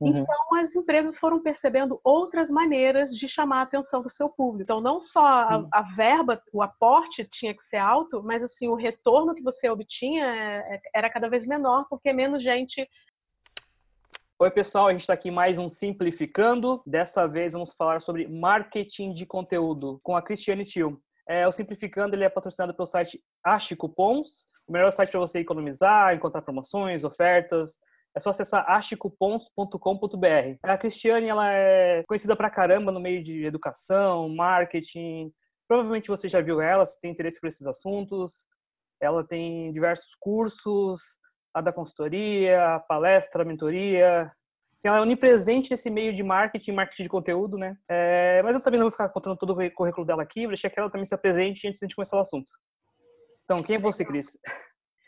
Uhum. Então, as empresas foram percebendo outras maneiras de chamar a atenção do seu público. Então, não só a, a verba, o aporte tinha que ser alto, mas assim o retorno que você obtinha é, é, era cada vez menor, porque menos gente Oi, pessoal, a gente está aqui mais um Simplificando. Dessa vez vamos falar sobre marketing de conteúdo com a Cristiane Tio. É, o Simplificando ele é patrocinado pelo site Ache Cupons, o melhor site para você economizar, encontrar promoções, ofertas. É só acessar achecupons.com.br. A Cristiane ela é conhecida pra caramba no meio de educação, marketing. Provavelmente você já viu ela, se tem interesse por esses assuntos. Ela tem diversos cursos, a da consultoria, a palestra, a mentoria. Ela é onipresente nesse meio de marketing, marketing de conteúdo, né? É, mas eu também não vou ficar contando todo o currículo dela aqui, vou deixar que ela também se apresente antes de a gente começar o assunto. Então, quem é você, Cris?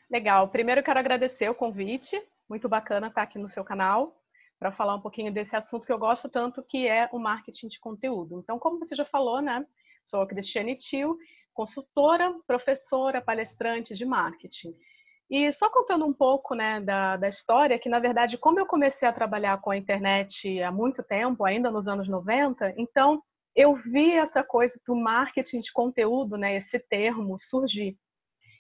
Legal. Primeiro, quero agradecer o convite. Muito bacana estar aqui no seu canal para falar um pouquinho desse assunto que eu gosto tanto, que é o marketing de conteúdo. Então, como você já falou, né? Sou a Cristiane Tio, consultora, professora, palestrante de marketing. E só contando um pouco né, da, da história, que na verdade, como eu comecei a trabalhar com a internet há muito tempo, ainda nos anos 90, então eu vi essa coisa do marketing de conteúdo, né, esse termo surgir.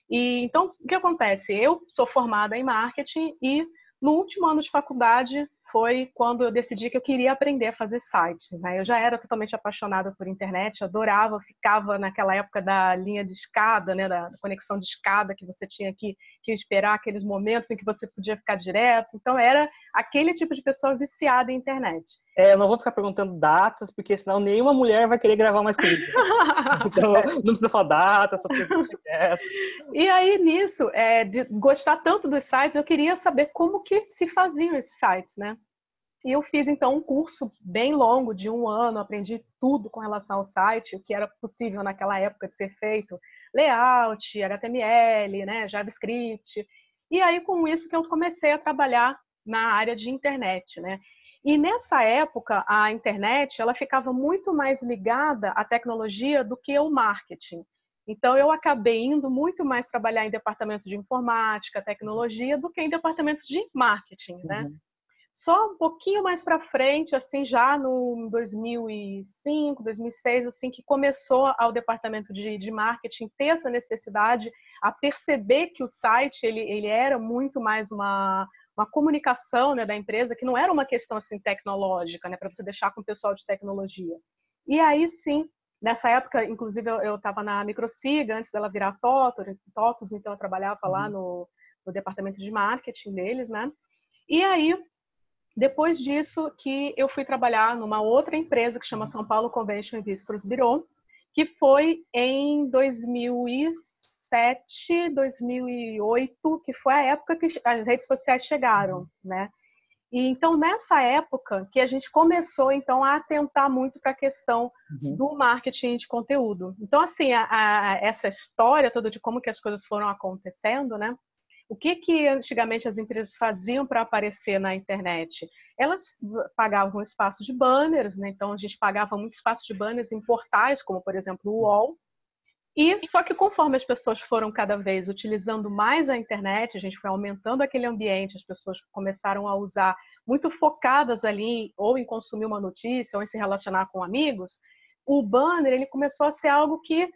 E então, o que acontece? Eu sou formada em marketing e no último ano de faculdade foi quando eu decidi que eu queria aprender a fazer sites. Né? Eu já era totalmente apaixonada por internet, adorava, ficava naquela época da linha de escada, né, da conexão de escada que você tinha que, que esperar aqueles momentos em que você podia ficar direto. Então era aquele tipo de pessoa viciada em internet. É, eu não vou ficar perguntando datas, porque senão nenhuma mulher vai querer gravar mais comigo. então, não precisa falar datas, só E aí, nisso, é, de gostar tanto dos sites, eu queria saber como que se faziam esses sites, né? E eu fiz, então, um curso bem longo, de um ano, aprendi tudo com relação ao site, o que era possível naquela época de ser feito. Layout, HTML, né, JavaScript. E aí, com isso que eu comecei a trabalhar na área de internet, né? E nessa época, a internet ela ficava muito mais ligada à tecnologia do que ao marketing. Então, eu acabei indo muito mais trabalhar em departamentos de informática, tecnologia, do que em departamentos de marketing, né? Uhum. Só um pouquinho mais para frente, assim, já no 2005, 2006, assim, que começou ao departamento de, de marketing ter essa necessidade a perceber que o site ele, ele era muito mais uma uma comunicação né, da empresa que não era uma questão assim tecnológica, né, para você deixar com o pessoal de tecnologia. E aí sim, nessa época, inclusive eu estava na Microsiga antes dela virar TOTOS, TOTOS então eu trabalhava lá uhum. no, no departamento de marketing deles, né? E aí depois disso que eu fui trabalhar numa outra empresa que chama São Paulo Convention Visitors Bureau, que foi em 2000 2007, 2008, que foi a época que as redes sociais chegaram, né? E então nessa época que a gente começou então a atentar muito para a questão uhum. do marketing de conteúdo. Então assim a, a, essa história toda de como que as coisas foram acontecendo, né? O que que antigamente as empresas faziam para aparecer na internet? Elas pagavam espaço de banners, né? Então a gente pagava muito espaço de banners em portais como por exemplo o UOL, e só que conforme as pessoas foram cada vez utilizando mais a internet, a gente foi aumentando aquele ambiente, as pessoas começaram a usar muito focadas ali ou em consumir uma notícia ou em se relacionar com amigos, o banner ele começou a ser algo que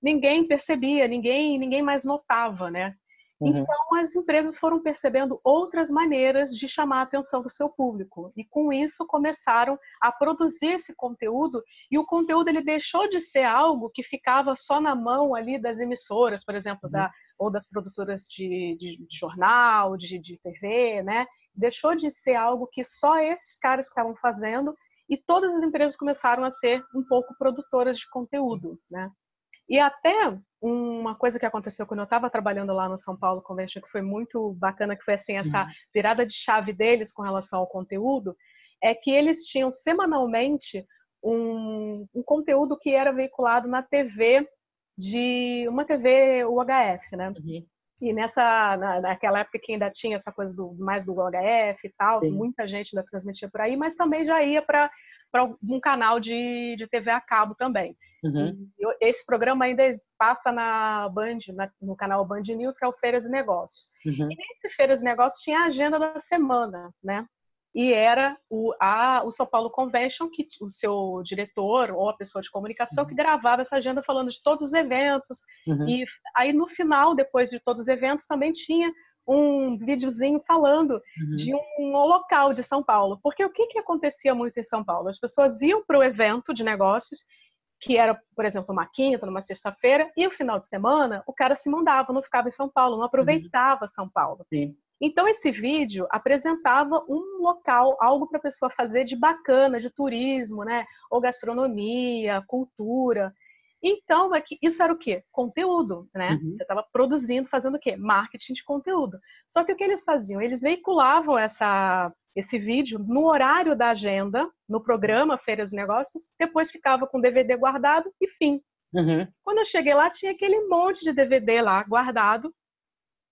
ninguém percebia, ninguém ninguém mais notava, né? Uhum. Então, as empresas foram percebendo outras maneiras de chamar a atenção do seu público. E com isso começaram a produzir esse conteúdo. E o conteúdo ele deixou de ser algo que ficava só na mão ali das emissoras, por exemplo, uhum. da, ou das produtoras de, de, de jornal, de, de TV, né? Deixou de ser algo que só esses caras estavam fazendo e todas as empresas começaram a ser um pouco produtoras de conteúdo, né? E até uma coisa que aconteceu quando eu estava trabalhando lá no São Paulo Convention, que foi muito bacana, que foi assim, essa uhum. virada de chave deles com relação ao conteúdo, é que eles tinham semanalmente um, um conteúdo que era veiculado na TV de uma TV UHF, né? Uhum. E nessa, na, naquela época que ainda tinha essa coisa do mais do UHF e tal, Sim. muita gente ainda transmitia por aí, mas também já ia para para um canal de, de TV a cabo também. Uhum. esse programa ainda passa na Band, na, no canal Band News, que é o Feiras e Negócios. Uhum. E nesse Feiras e Negócios tinha a agenda da semana, né? e era o, a, o São Paulo Convention, que o seu diretor ou a pessoa de comunicação que gravava essa agenda falando de todos os eventos. Uhum. E aí no final, depois de todos os eventos, também tinha um videozinho falando uhum. de um local de São Paulo. Porque o que, que acontecia muito em São Paulo? As pessoas iam para o evento de negócios, que era, por exemplo, uma quinta, numa sexta-feira, e o final de semana o cara se mandava, não ficava em São Paulo, não aproveitava uhum. São Paulo. Sim. Então, esse vídeo apresentava um local, algo para a pessoa fazer de bacana, de turismo, né? Ou gastronomia, cultura. Então, é isso era o quê? Conteúdo, né? Uhum. Você estava produzindo, fazendo o quê? Marketing de conteúdo. Só que o que eles faziam? Eles veiculavam essa, esse vídeo no horário da agenda, no programa Feiras de Negócios, depois ficava com DVD guardado e fim. Uhum. Quando eu cheguei lá, tinha aquele monte de DVD lá guardado.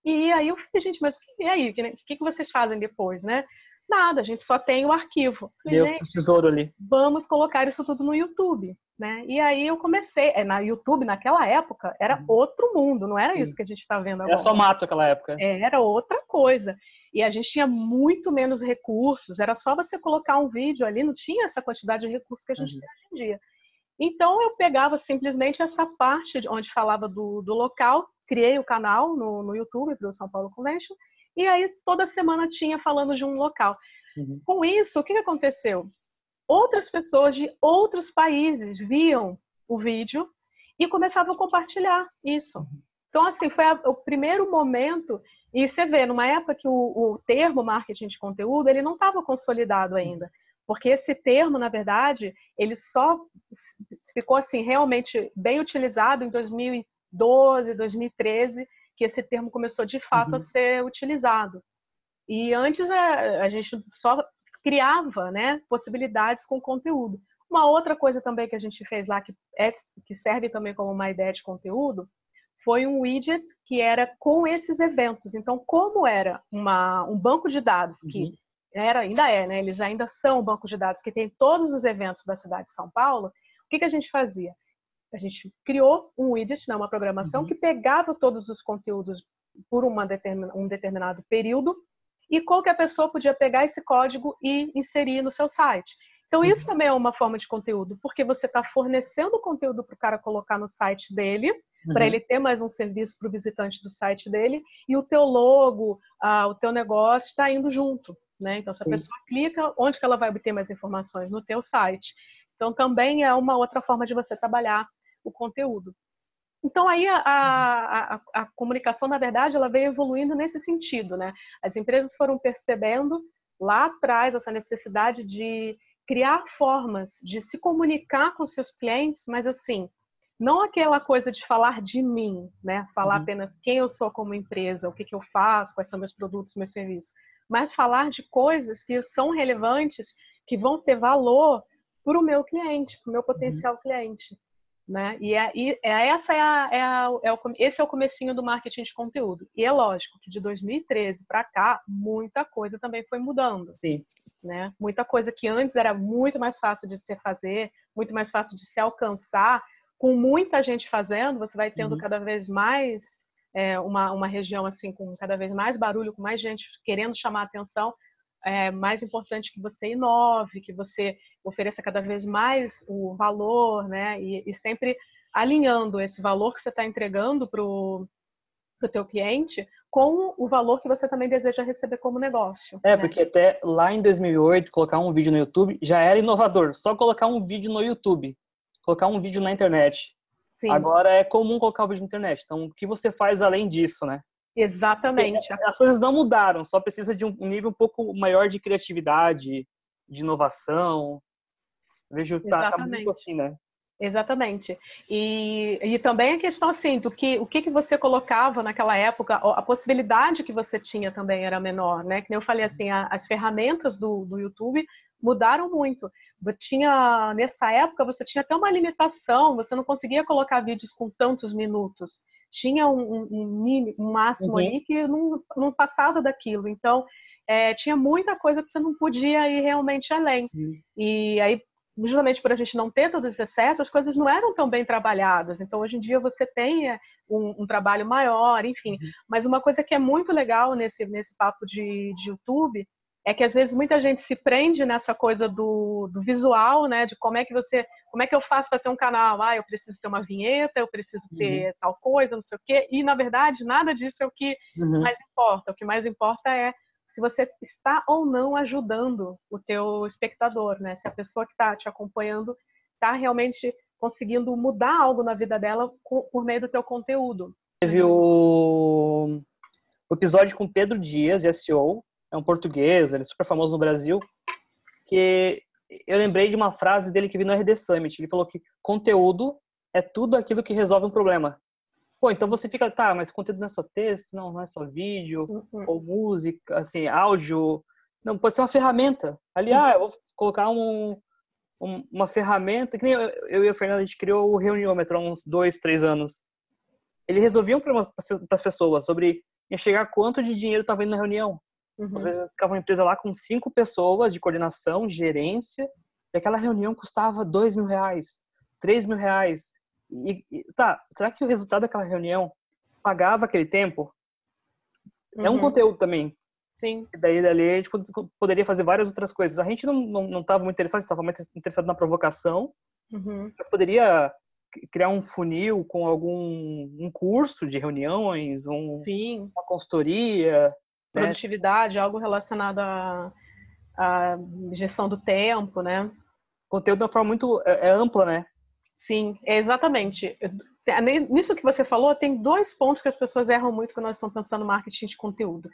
E aí eu falei, gente, mas e aí? O que, que vocês fazem depois, né? Nada, a gente só tem o arquivo. Deu o tesouro ali. Vamos colocar isso tudo no YouTube, né? E aí eu comecei, é, na YouTube naquela época era uhum. outro mundo, não era Sim. isso que a gente está vendo agora. Era só mato naquela época. Era outra coisa. E a gente tinha muito menos recursos, era só você colocar um vídeo ali, não tinha essa quantidade de recursos que a gente uhum. tem hoje em dia. Então eu pegava simplesmente essa parte onde falava do, do local, criei o canal no, no YouTube do São Paulo Convention e aí toda semana tinha falando de um local. Uhum. Com isso, o que aconteceu? Outras pessoas de outros países viam o vídeo e começavam a compartilhar isso. Uhum. Então, assim, foi a, o primeiro momento, e você vê, numa época que o, o termo marketing de conteúdo, ele não estava consolidado ainda, porque esse termo, na verdade, ele só ficou, assim, realmente bem utilizado em 2012, 2013, que esse termo começou de fato uhum. a ser utilizado. E antes a, a, gente só criava né, possibilidades com conteúdo. Uma outra coisa também que a gente fez lá, que, é, que serve também como uma ideia de conteúdo, foi um widget que era com esses eventos. Então, como era uma, um banco de dados que uhum. era, ainda é, né? Eles ainda são um banco de dados que tem todos os eventos da cidade de São Paulo. O que, que a gente fazia? a gente criou um widget, né, uma programação uhum. que pegava todos os conteúdos por uma determin, um determinado período e qualquer pessoa podia pegar esse código e inserir no seu site. Então, isso uhum. também é uma forma de conteúdo, porque você está fornecendo conteúdo para o cara colocar no site dele, uhum. para ele ter mais um serviço para o visitante do site dele, e o teu logo, ah, o teu negócio está indo junto. Né? Então, se a Sim. pessoa clica, onde que ela vai obter mais informações? No teu site. Então, também é uma outra forma de você trabalhar o conteúdo. Então aí a, a, a, comunicação, na verdade, ela veio evoluindo nesse sentido, né? As empresas foram percebendo lá atrás essa necessidade de criar formas de se comunicar com seus clientes, mas assim, não aquela coisa de falar de mim, né? Falar uhum. apenas quem eu sou como empresa, o que, que eu faço, quais são meus produtos, meus serviços, mas falar de coisas que são relevantes, que vão ter valor para o meu cliente, para o meu potencial uhum. cliente. Né? E, é, e é, essa é, a, é, a, é o, esse é o comecinho do marketing de conteúdo. E é lógico que de 2013 para cá, muita coisa também foi mudando. Sim. Né? Muita coisa que antes era muito mais fácil de se fazer, muito mais fácil de se alcançar, com muita gente fazendo, você vai tendo uhum. cada vez mais é, uma, uma região assim com cada vez mais barulho, com mais gente querendo chamar atenção é mais importante que você inove, que você ofereça cada vez mais o valor, né? E, e sempre alinhando esse valor que você está entregando para o teu cliente com o valor que você também deseja receber como negócio. É, né? porque até lá em 2008, colocar um vídeo no YouTube já era inovador. Só colocar um vídeo no YouTube, colocar um vídeo na internet. Sim. Agora é comum colocar o vídeo na internet. Então, o que você faz além disso, né? Exatamente. As coisas não mudaram, só precisa de um nível um pouco maior de criatividade, de inovação. Vejo que tá, tá muito assim, né? Exatamente. E, e também a questão assim, do que o que, que você colocava naquela época, a possibilidade que você tinha também era menor, né? Que nem eu falei assim, a, as ferramentas do, do YouTube mudaram muito. Tinha, nessa época, você tinha até uma limitação, você não conseguia colocar vídeos com tantos minutos tinha um, um, um máximo uhum. ali que não, não passava daquilo. Então, é, tinha muita coisa que você não podia ir realmente além. Uhum. E aí, justamente por a gente não ter todos esses excessos, as coisas não eram tão bem trabalhadas. Então, hoje em dia, você tem é, um, um trabalho maior, enfim. Uhum. Mas uma coisa que é muito legal nesse, nesse papo de, de YouTube é que às vezes muita gente se prende nessa coisa do, do visual, né? De como é que você, como é que eu faço para ter um canal? Ah, eu preciso ter uma vinheta, eu preciso ter uhum. tal coisa, não sei o quê. E na verdade nada disso é o que uhum. mais importa. O que mais importa é se você está ou não ajudando o teu espectador, né? Se a pessoa que está te acompanhando está realmente conseguindo mudar algo na vida dela por meio do teu conteúdo. Teve o, o episódio com Pedro Dias, SEO, é um português, ele é super famoso no Brasil, que eu lembrei de uma frase dele que vi no RD Summit. Ele falou que conteúdo é tudo aquilo que resolve um problema. Pô, então você fica, tá, mas conteúdo não é só texto, não, não é só vídeo, uhum. ou música, assim, áudio. Não, pode ser uma ferramenta. Ali, uhum. ah, eu vou colocar um, um, uma ferramenta, que nem eu, eu e a Fernanda, a gente criou o Reuniômetro há uns dois, três anos. Ele resolvia um problema para as pessoas sobre enxergar quanto de dinheiro estava indo na reunião. Uhum. Às vezes ficava uma empresa lá com cinco pessoas de coordenação, gerência, e aquela reunião custava dois mil reais, três mil reais. E, e, tá, será que o resultado daquela reunião pagava aquele tempo? Uhum. É um uhum. conteúdo também. Sim. E daí dali a gente poderia fazer várias outras coisas. A gente não não, não estava muito interessado, estava muito interessado na provocação. Uhum. poderia criar um funil com algum um curso de reuniões, um, Sim. uma consultoria? Produtividade, né? algo relacionado à, à, gestão do tempo, né? Conteúdo de uma forma muito é, é ampla, né? Sim, é exatamente. Nisso que você falou, tem dois pontos que as pessoas erram muito quando nós estamos pensando no marketing de conteúdo.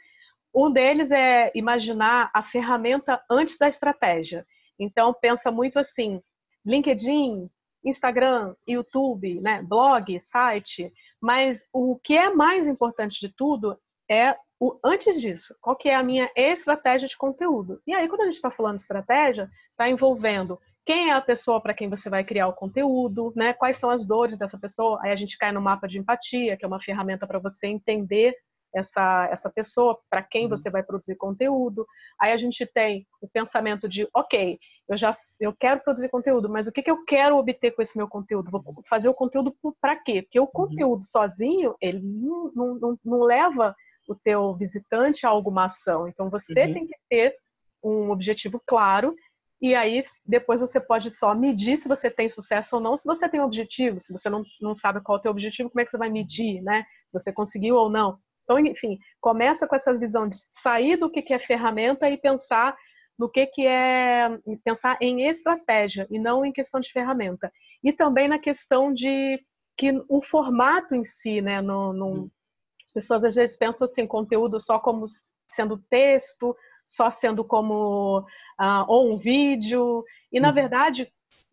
Um deles é imaginar a ferramenta antes da estratégia. Então, pensa muito assim: LinkedIn, Instagram, YouTube, né, blog, site. Mas o que é mais importante de tudo é o antes disso. Qual que é a minha estratégia de conteúdo? E aí, quando a gente está falando de estratégia, está envolvendo quem é a pessoa para quem você vai criar o conteúdo, né? Quais são as dores dessa pessoa? Aí a gente cai no mapa de empatia, que é uma ferramenta para você entender essa, essa pessoa, para quem uhum. você vai produzir conteúdo. Aí a gente tem o pensamento de, ok, eu já eu quero produzir conteúdo, mas o que, que eu quero obter com esse meu conteúdo? Vou fazer o conteúdo para quê? Porque o uhum. conteúdo sozinho, ele não, não, não leva o teu visitante a alguma ação. Então você uhum. tem que ter um objetivo claro e aí depois você pode só medir se você tem sucesso ou não, se você tem objetivo, se você não, não sabe qual é o teu objetivo, como é que você vai medir, né? Se você conseguiu ou não. Então, enfim, começa com essa visão de sair do que é ferramenta e pensar no que, que é pensar em estratégia e não em questão de ferramenta. E também na questão de que o formato em si, né? No, no, uhum. Pessoas às vezes pensam assim, conteúdo só como sendo texto, só sendo como uh, ou um vídeo. E na uhum. verdade,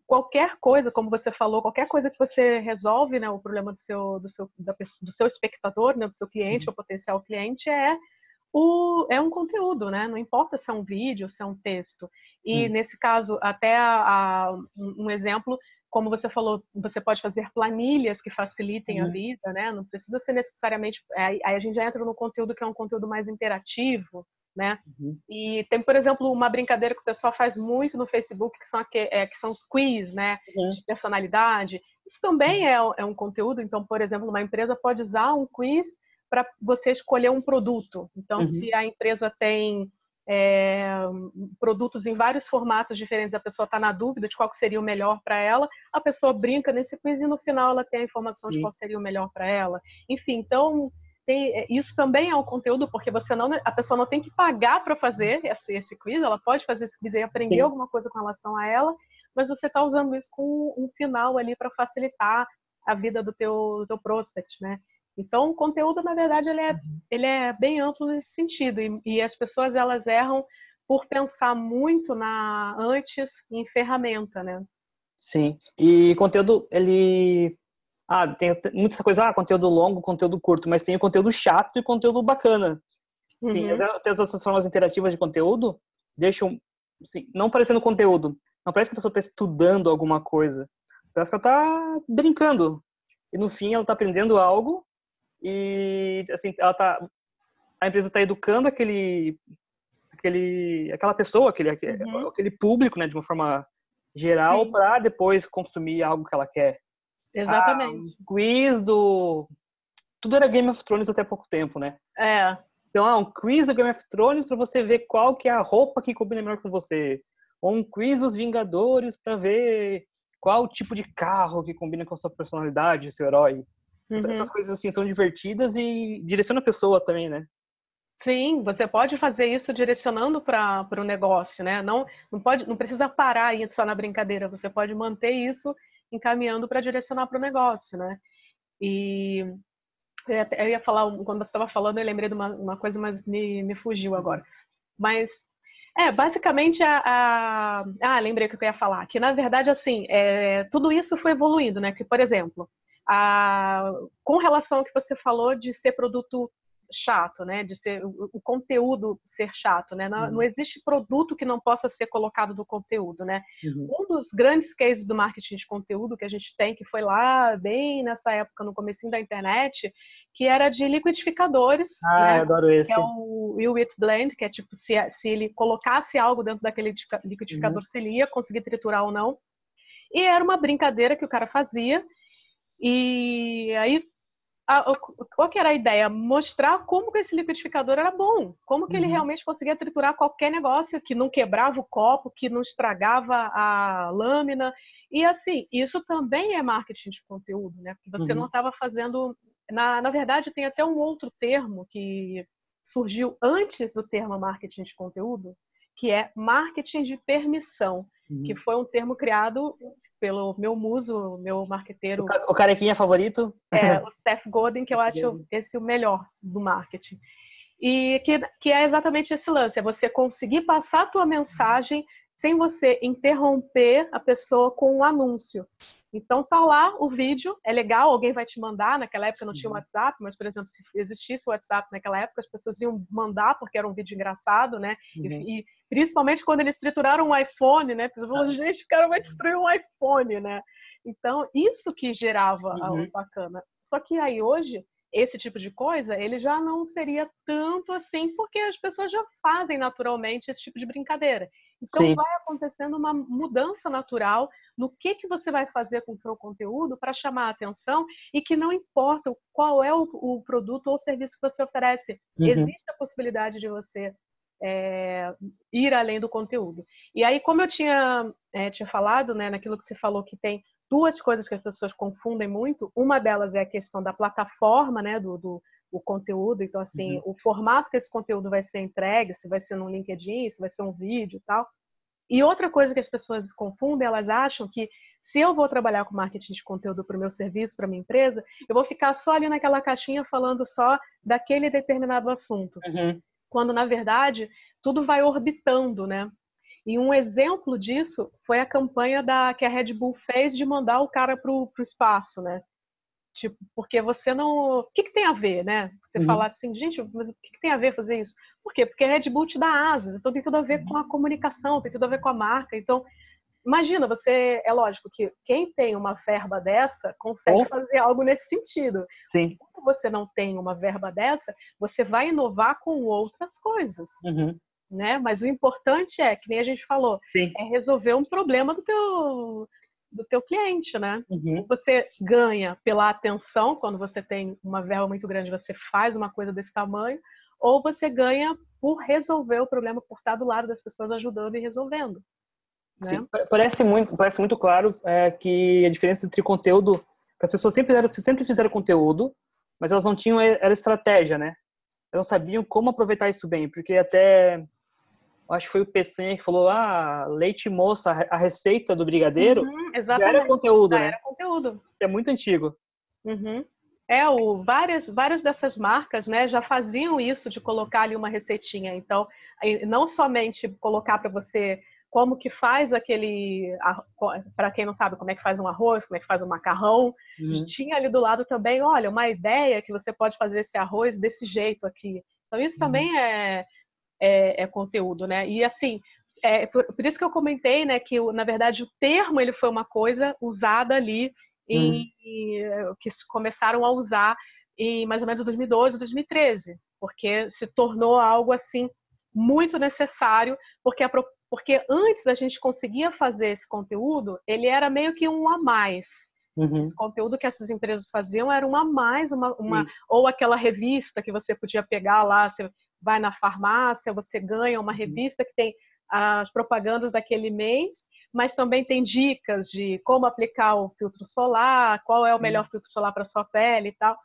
qualquer coisa, como você falou, qualquer coisa que você resolve, né, o problema do seu, do seu, da, do seu espectador, né, do seu cliente, uhum. ou potencial cliente, é o, é um conteúdo, né? Não importa se é um vídeo, se é um texto. E uhum. nesse caso, até a, a, um exemplo, como você falou, você pode fazer planilhas que facilitem uhum. a vida, né? Não precisa ser necessariamente. Aí a gente já entra no conteúdo que é um conteúdo mais interativo, né? Uhum. E tem, por exemplo, uma brincadeira que o pessoal faz muito no Facebook, que são, aqui, é, que são os quiz, né? Uhum. De personalidade. Isso também é, é um conteúdo. Então, por exemplo, uma empresa pode usar um quiz para você escolher um produto. Então, uhum. se a empresa tem é, produtos em vários formatos diferentes, a pessoa está na dúvida de qual seria o melhor para ela, a pessoa brinca nesse quiz e no final ela tem a informação Sim. de qual seria o melhor para ela. Enfim, então tem, é, isso também é um conteúdo, porque você não, a pessoa não tem que pagar para fazer esse, esse, quiz, ela pode fazer esse quiz e aprender Sim. alguma coisa com relação a ela, mas você está usando isso com um final ali para facilitar a vida do teu, do teu prospect, né? Então, o conteúdo, na verdade, ele é, uhum. ele é bem amplo nesse sentido, e, e as pessoas, elas erram por pensar muito na antes em ferramenta, né? Sim, e conteúdo, ele ah, tem muita coisa, ah, conteúdo longo, conteúdo curto, mas tem o conteúdo chato e conteúdo bacana. Uhum. Sim, até as outras formas interativas de conteúdo deixam, assim, não parecendo conteúdo, não parece que a pessoa está estudando alguma coisa, parece que ela está brincando. E no fim ela está aprendendo algo e assim, ela tá a empresa está educando aquele aquele aquela pessoa, aquele uhum. aquele público, né, de uma forma geral para depois consumir algo que ela quer. Exatamente. Ah, quiz do. Tudo era Game of Thrones até pouco tempo, né? É. Então, ah, um quiz do Game of Thrones para você ver qual que é a roupa que combina melhor com você. Ou um quiz dos Vingadores para ver qual tipo de carro que combina com a sua personalidade, seu herói. Uhum. Essas coisas assim são divertidas e direciona a pessoa também, né? Sim, você pode fazer isso direcionando para o negócio, né? Não, não, pode, não precisa parar aí só na brincadeira, você pode manter isso encaminhando para direcionar para o negócio, né? E eu ia falar, quando você estava falando, eu lembrei de uma, uma coisa, mas me, me fugiu agora. Mas, é, basicamente, a, a, Ah, lembrei o que eu ia falar. Que, na verdade, assim, é, tudo isso foi evoluindo, né? Que, por exemplo, a, com relação ao que você falou de ser produto chato, né? De ser o, conteúdo ser chato, né? Não, uhum. não, existe produto que não possa ser colocado no conteúdo, né? Uhum. Um dos grandes cases do marketing de conteúdo que a gente tem, que foi lá bem nessa época, no começo da internet, que era de liquidificadores. Ah, né? adoro esse. Que é o Will It Blend, que é tipo, se, se ele colocasse algo dentro daquele liquidificador, uhum. se ele ia conseguir triturar ou não. E era uma brincadeira que o cara fazia. E aí a, qual que era a ideia? Mostrar como que esse liquidificador era bom, como que uhum. ele realmente conseguia triturar qualquer negócio, que não quebrava o copo, que não estragava a lâmina. E assim, isso também é marketing de conteúdo, né? Porque você uhum. não estava fazendo. Na, na verdade, tem até um outro termo que surgiu antes do termo marketing de conteúdo, que é marketing de permissão, uhum. que foi um termo criado pelo meu muso, meu marqueteiro. O carequinha favorito? É, o Seth Godin, que eu acho esse o melhor do marketing. E que, que é exatamente esse lance, é você conseguir passar a tua mensagem sem você interromper a pessoa com um anúncio. Então tá lá o vídeo, é legal, alguém vai te mandar. Naquela época não tinha o uhum. WhatsApp, mas por exemplo, se existisse o WhatsApp naquela época, as pessoas iam mandar porque era um vídeo engraçado, né? Uhum. E, e, principalmente quando eles trituraram um iPhone, né? Pessoas falaram, gente, o cara vai destruir um iPhone, né? Então isso que gerava uhum. bacana. Só que aí hoje esse tipo de coisa, ele já não seria tanto assim, porque as pessoas já fazem naturalmente esse tipo de brincadeira. Então Sim. vai acontecendo uma mudança natural no que, que você vai fazer com o seu conteúdo para chamar a atenção e que não importa qual é o, o produto ou serviço que você oferece, uhum. existe a possibilidade de você é, ir além do conteúdo. E aí, como eu tinha, é, tinha falado, né, naquilo que você falou que tem duas coisas que as pessoas confundem muito. Uma delas é a questão da plataforma, né, do, do o conteúdo. Então, assim, uhum. o formato que esse conteúdo vai ser entregue, se vai ser no LinkedIn, se vai ser um vídeo e tal. E outra coisa que as pessoas confundem, elas acham que se eu vou trabalhar com marketing de conteúdo para o meu serviço, para minha empresa, eu vou ficar só ali naquela caixinha falando só daquele determinado assunto. Uhum. Quando, na verdade, tudo vai orbitando, né? E um exemplo disso foi a campanha da, que a Red Bull fez de mandar o cara para o espaço, né? Tipo, porque você não. O que, que tem a ver, né? Você uhum. falar assim, gente, mas o que, que, tem a ver fazer isso? Por quê? Porque a Red Bull te dá asas, então tem tudo a ver com a comunicação, tem tudo a ver com a marca. Então, imagina, você. É lógico que quem tem uma verba dessa consegue oh. fazer algo nesse sentido. Sim. Quando você não tem uma verba dessa, você vai inovar com outras coisas. Uhum né? Mas o importante é, que nem a gente falou, Sim. é resolver um problema do teu do teu cliente, né? Uhum. Você ganha pela atenção, quando você tem uma verba muito grande, você faz uma coisa desse tamanho, ou você ganha por resolver o problema, por estar do lado das pessoas ajudando e resolvendo. Né? Parece muito, parece muito claro é, que a diferença entre conteúdo, que as pessoas sempre fizeram, sempre fizeram conteúdo, mas elas não tinham era estratégia, né? Elas não sabiam como aproveitar isso bem, porque até acho que foi o PC que falou, ah, leite moça, a receita do brigadeiro, uhum, já era conteúdo, já né? Era conteúdo. É muito antigo. Uhum. É, o, várias, várias dessas marcas né, já faziam isso de colocar ali uma receitinha. Então, não somente colocar para você como que faz aquele, para quem não sabe como é que faz um arroz, como é que faz um macarrão, uhum. tinha ali do lado também, olha, uma ideia que você pode fazer esse arroz desse jeito aqui. Então, isso uhum. também é, é, é conteúdo, né? E assim, é, por, por, isso que eu comentei, né, que na verdade o termo ele foi uma coisa usada ali em, hum. que começaram a usar em mais ou menos 2012, 2013, porque se tornou algo assim muito necessário, porque a, porque antes a gente conseguia fazer esse conteúdo, ele era meio que um a mais. Uhum. O conteúdo que essas empresas faziam era uma mais, uma, uma ou aquela revista que você podia pegar lá, você vai na farmácia, você ganha uma revista que tem as propagandas daquele mês, mas também tem dicas de como aplicar o filtro solar, qual é o melhor filtro solar para sua pele e tal.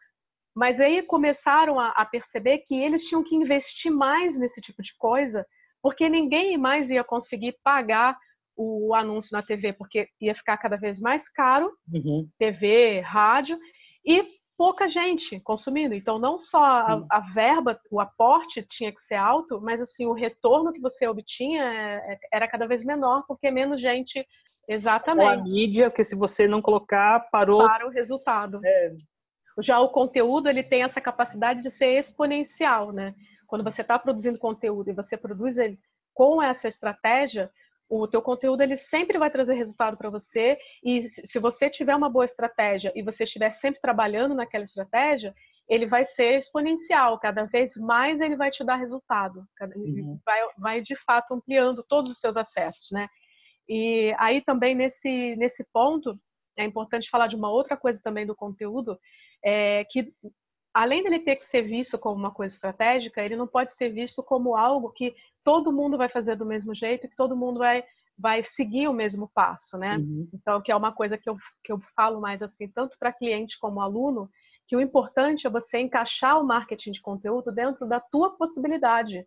Mas aí começaram a, a perceber que eles tinham que investir mais nesse tipo de coisa, porque ninguém mais ia conseguir pagar o anúncio na TV, porque ia ficar cada vez mais caro, uhum. TV, rádio, e pouca gente consumindo. Então, não só a, a, verba, o aporte tinha que ser alto, mas assim o retorno que você obtinha é, é, era cada vez menor, porque menos gente exatamente. a mídia, que se você não colocar, parou. Para o resultado. É. Já o conteúdo, ele tem essa capacidade de ser exponencial, né? Quando você está produzindo conteúdo e você produz ele com essa estratégia, o teu conteúdo ele sempre vai trazer resultado para você e se você tiver uma boa estratégia e você estiver sempre trabalhando naquela estratégia, ele vai ser exponencial, cada vez mais ele vai te dar resultado, uhum. vai, vai de fato ampliando todos os seus acessos, né? E aí também nesse nesse ponto é importante falar de uma outra coisa também do conteúdo, é que além dele ter que ser visto como uma coisa estratégica, ele não pode ser visto como algo que todo mundo vai fazer do mesmo jeito, que todo mundo vai vai seguir o mesmo passo, né? Uhum. Então, que é uma coisa que eu, que eu falo mais assim, tanto para cliente como aluno, que o importante é você encaixar o marketing de conteúdo dentro da tua possibilidade,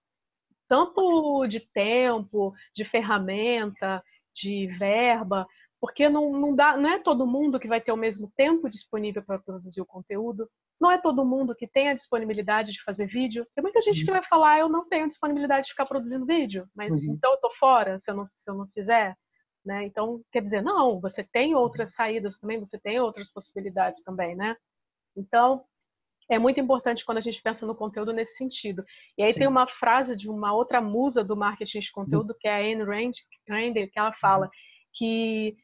tanto de tempo, de ferramenta, de verba, porque não, não, dá, não é todo mundo que vai ter o mesmo tempo disponível para produzir o conteúdo, não é todo mundo que tem a disponibilidade de fazer vídeo. Tem muita gente uhum. que vai falar, eu não tenho disponibilidade de ficar produzindo vídeo, mas uhum. então eu tô fora se eu não, se eu não fizer. Né? Então, quer dizer, não, você tem outras saídas também, você tem outras possibilidades também, né? Então, é muito importante quando a gente pensa no conteúdo nesse sentido. E aí Sim. tem uma frase de uma outra musa do marketing de conteúdo, que é a Anne Rand, que ela fala uhum. que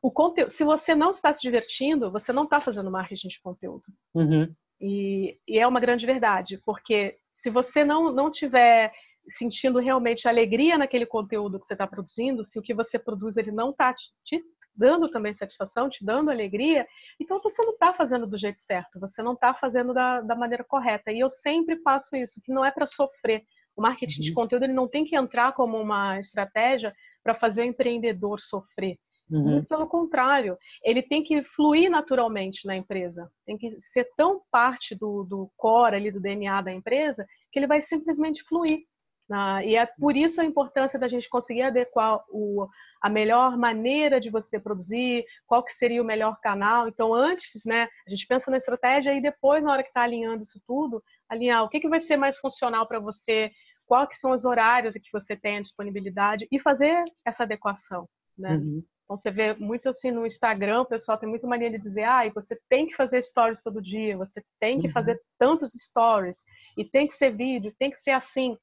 o conteúdo, se você não está se divertindo, você não está fazendo marketing de conteúdo. Uhum. E, e, é uma grande verdade, porque se você não não tiver sentindo realmente alegria naquele conteúdo que você está produzindo, se o que você produz ele não está te, te, dando também satisfação, te dando alegria, então você não está fazendo do jeito certo, você não está fazendo da, da maneira correta. E eu sempre faço isso, que não é para sofrer. O marketing uhum. de conteúdo ele não tem que entrar como uma estratégia para fazer o empreendedor sofrer. Uhum. Pelo contrário, ele tem que fluir naturalmente na empresa, tem que ser tão parte do, do core ali, do DNA da empresa, que ele vai simplesmente fluir. Né? E é por isso a importância da gente conseguir adequar o, a melhor maneira de você produzir, qual que seria o melhor canal. Então, antes, né, a gente pensa na estratégia e depois, na hora que está alinhando isso tudo, alinhar o que, que vai ser mais funcional para você, quais que são os horários que você tem a disponibilidade e fazer essa adequação. Né? Uhum. Então, você vê muito assim no Instagram, o pessoal tem muita mania de dizer, ah, você tem que fazer stories todo dia, você tem que uhum. fazer tantos stories, e tem que ser vídeo, tem que ser assim.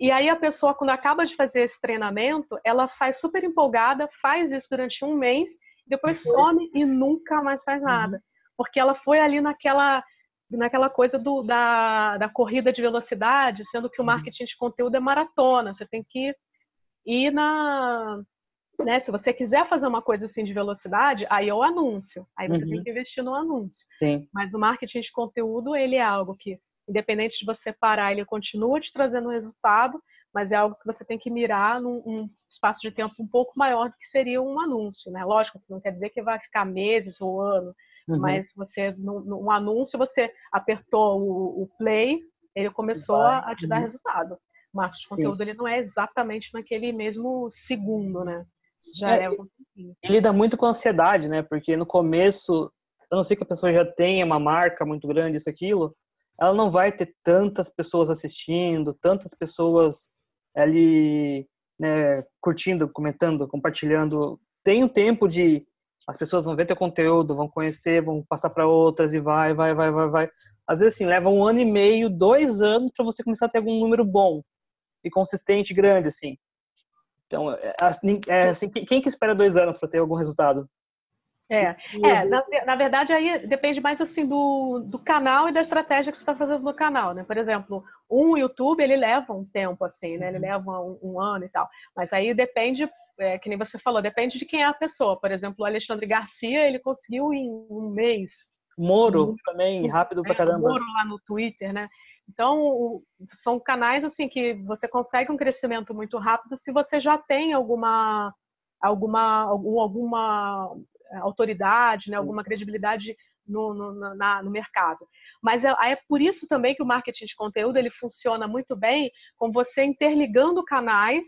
E aí a pessoa, quando acaba de fazer esse treinamento, ela sai super empolgada, faz isso durante um mês, depois uhum. some e nunca mais faz nada. Uhum. Porque ela foi ali naquela naquela coisa do, da, da corrida de velocidade, sendo que o uhum. marketing de conteúdo é maratona. Você tem que ir na, né? Se você quiser fazer uma coisa assim de velocidade, aí é o anúncio. Aí você uhum. tem que investir no anúncio. Sim. Mas o marketing de conteúdo, ele é algo que, independente de você parar, ele continua te trazendo resultado, mas é algo que você tem que mirar num um espaço de tempo um pouco maior do que seria um anúncio, né? Lógico que não quer dizer que vai ficar meses ou ano, uhum. mas você, num, anúncio, você apertou o, o play, ele começou vai. a te dar uhum. resultado. O marketing de conteúdo, Sim. ele não é exatamente naquele mesmo segundo, né? Já é, é um lida muito com ansiedade, né? Porque no começo, a não ser que a pessoa já tenha uma marca muito grande, isso, aquilo, ela não vai ter tantas pessoas assistindo, tantas pessoas ali né, curtindo, comentando, compartilhando. Tem um tempo de as pessoas vão ver teu conteúdo, vão conhecer, vão passar para outras e vai, vai, vai, vai, vai. Às vezes assim, leva um ano e meio, dois anos para você começar a ter algum número bom e consistente, grande, assim. Então, é, assim, é, assim, quem que espera dois anos para ter algum resultado? É, é na, na, verdade aí depende mais assim do, do canal e da estratégia que você está fazendo no canal, né? Por exemplo, um YouTube ele leva um tempo assim, né? Ele uhum. leva um, um, ano e tal, mas aí depende é, que nem você falou, depende de quem é a pessoa. Por exemplo, o Alexandre Garcia, ele conseguiu em um mês. Moro um, também, rápido pra é, caramba. Moro lá no Twitter, né? Então, são canais assim que você consegue um crescimento muito rápido se você já tem alguma alguma alguma autoridade, né, alguma credibilidade no, no, na, no mercado. Mas é, é, por isso também que o marketing de conteúdo ele funciona muito bem com você interligando canais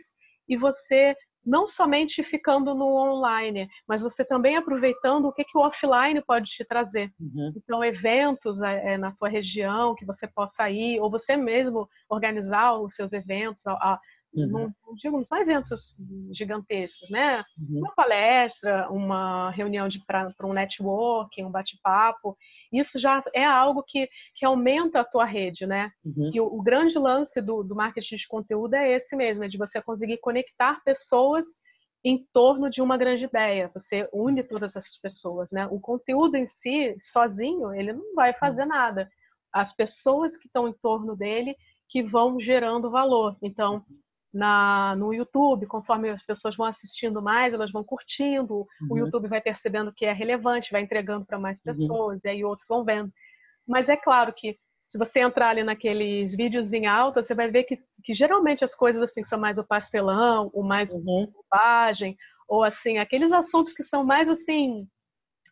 e você não somente ficando no online, mas você também aproveitando o que, que o offline pode te trazer. Uhum. Então, eventos é, é na sua região que você possa ir, ou você mesmo organizar os seus eventos, a, Uhum. Não, não, digo, não são eventos gigantescos, né? Uhum. Uma palestra, uma reunião para um networking, um bate-papo, isso já é algo que, que aumenta a tua rede, né? Uhum. E o, o, grande lance do, do marketing de conteúdo é esse mesmo, é de você conseguir conectar pessoas em torno de uma grande ideia. Você une todas essas pessoas, né? O conteúdo em si, sozinho, ele não vai fazer nada. As pessoas que estão em torno dele que vão gerando valor. Então, na, no YouTube, conforme as pessoas vão assistindo mais, elas vão curtindo, uhum. o YouTube vai percebendo que é relevante, vai entregando para mais uhum. pessoas, uhum. e aí outros vão vendo. Mas é claro que se você entrar ali naqueles vídeos em alta, você vai ver que, que geralmente as coisas assim são mais o pastelão, o mais uhum. bobagem, ou assim, aqueles assuntos que são mais assim,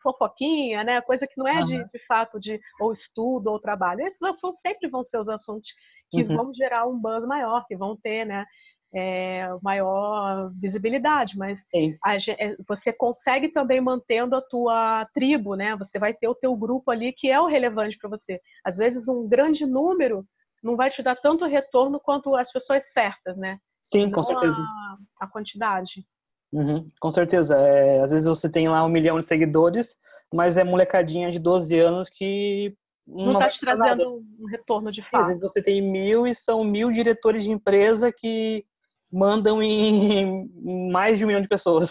fofoquinha, né? Coisa que não é de, de fato de ou estudo ou trabalho. Esses assuntos sempre vão ser os assuntos que uhum. vão gerar um buzz maior, que vão ter, né? É, maior visibilidade, mas a, é, você consegue também mantendo a tua tribo, né? Você vai ter o teu grupo ali que é o relevante para você. Às vezes um grande número não vai te dar tanto retorno quanto as pessoas certas, né? Sim, com certeza. A, a quantidade. Uhum, com certeza. É, às vezes você tem lá um milhão de seguidores, mas é molecadinha de 12 anos que não está te trazendo nada. um retorno de fato. Às vezes você tem mil e são mil diretores de empresa que mandam em, mais de um milhão de pessoas.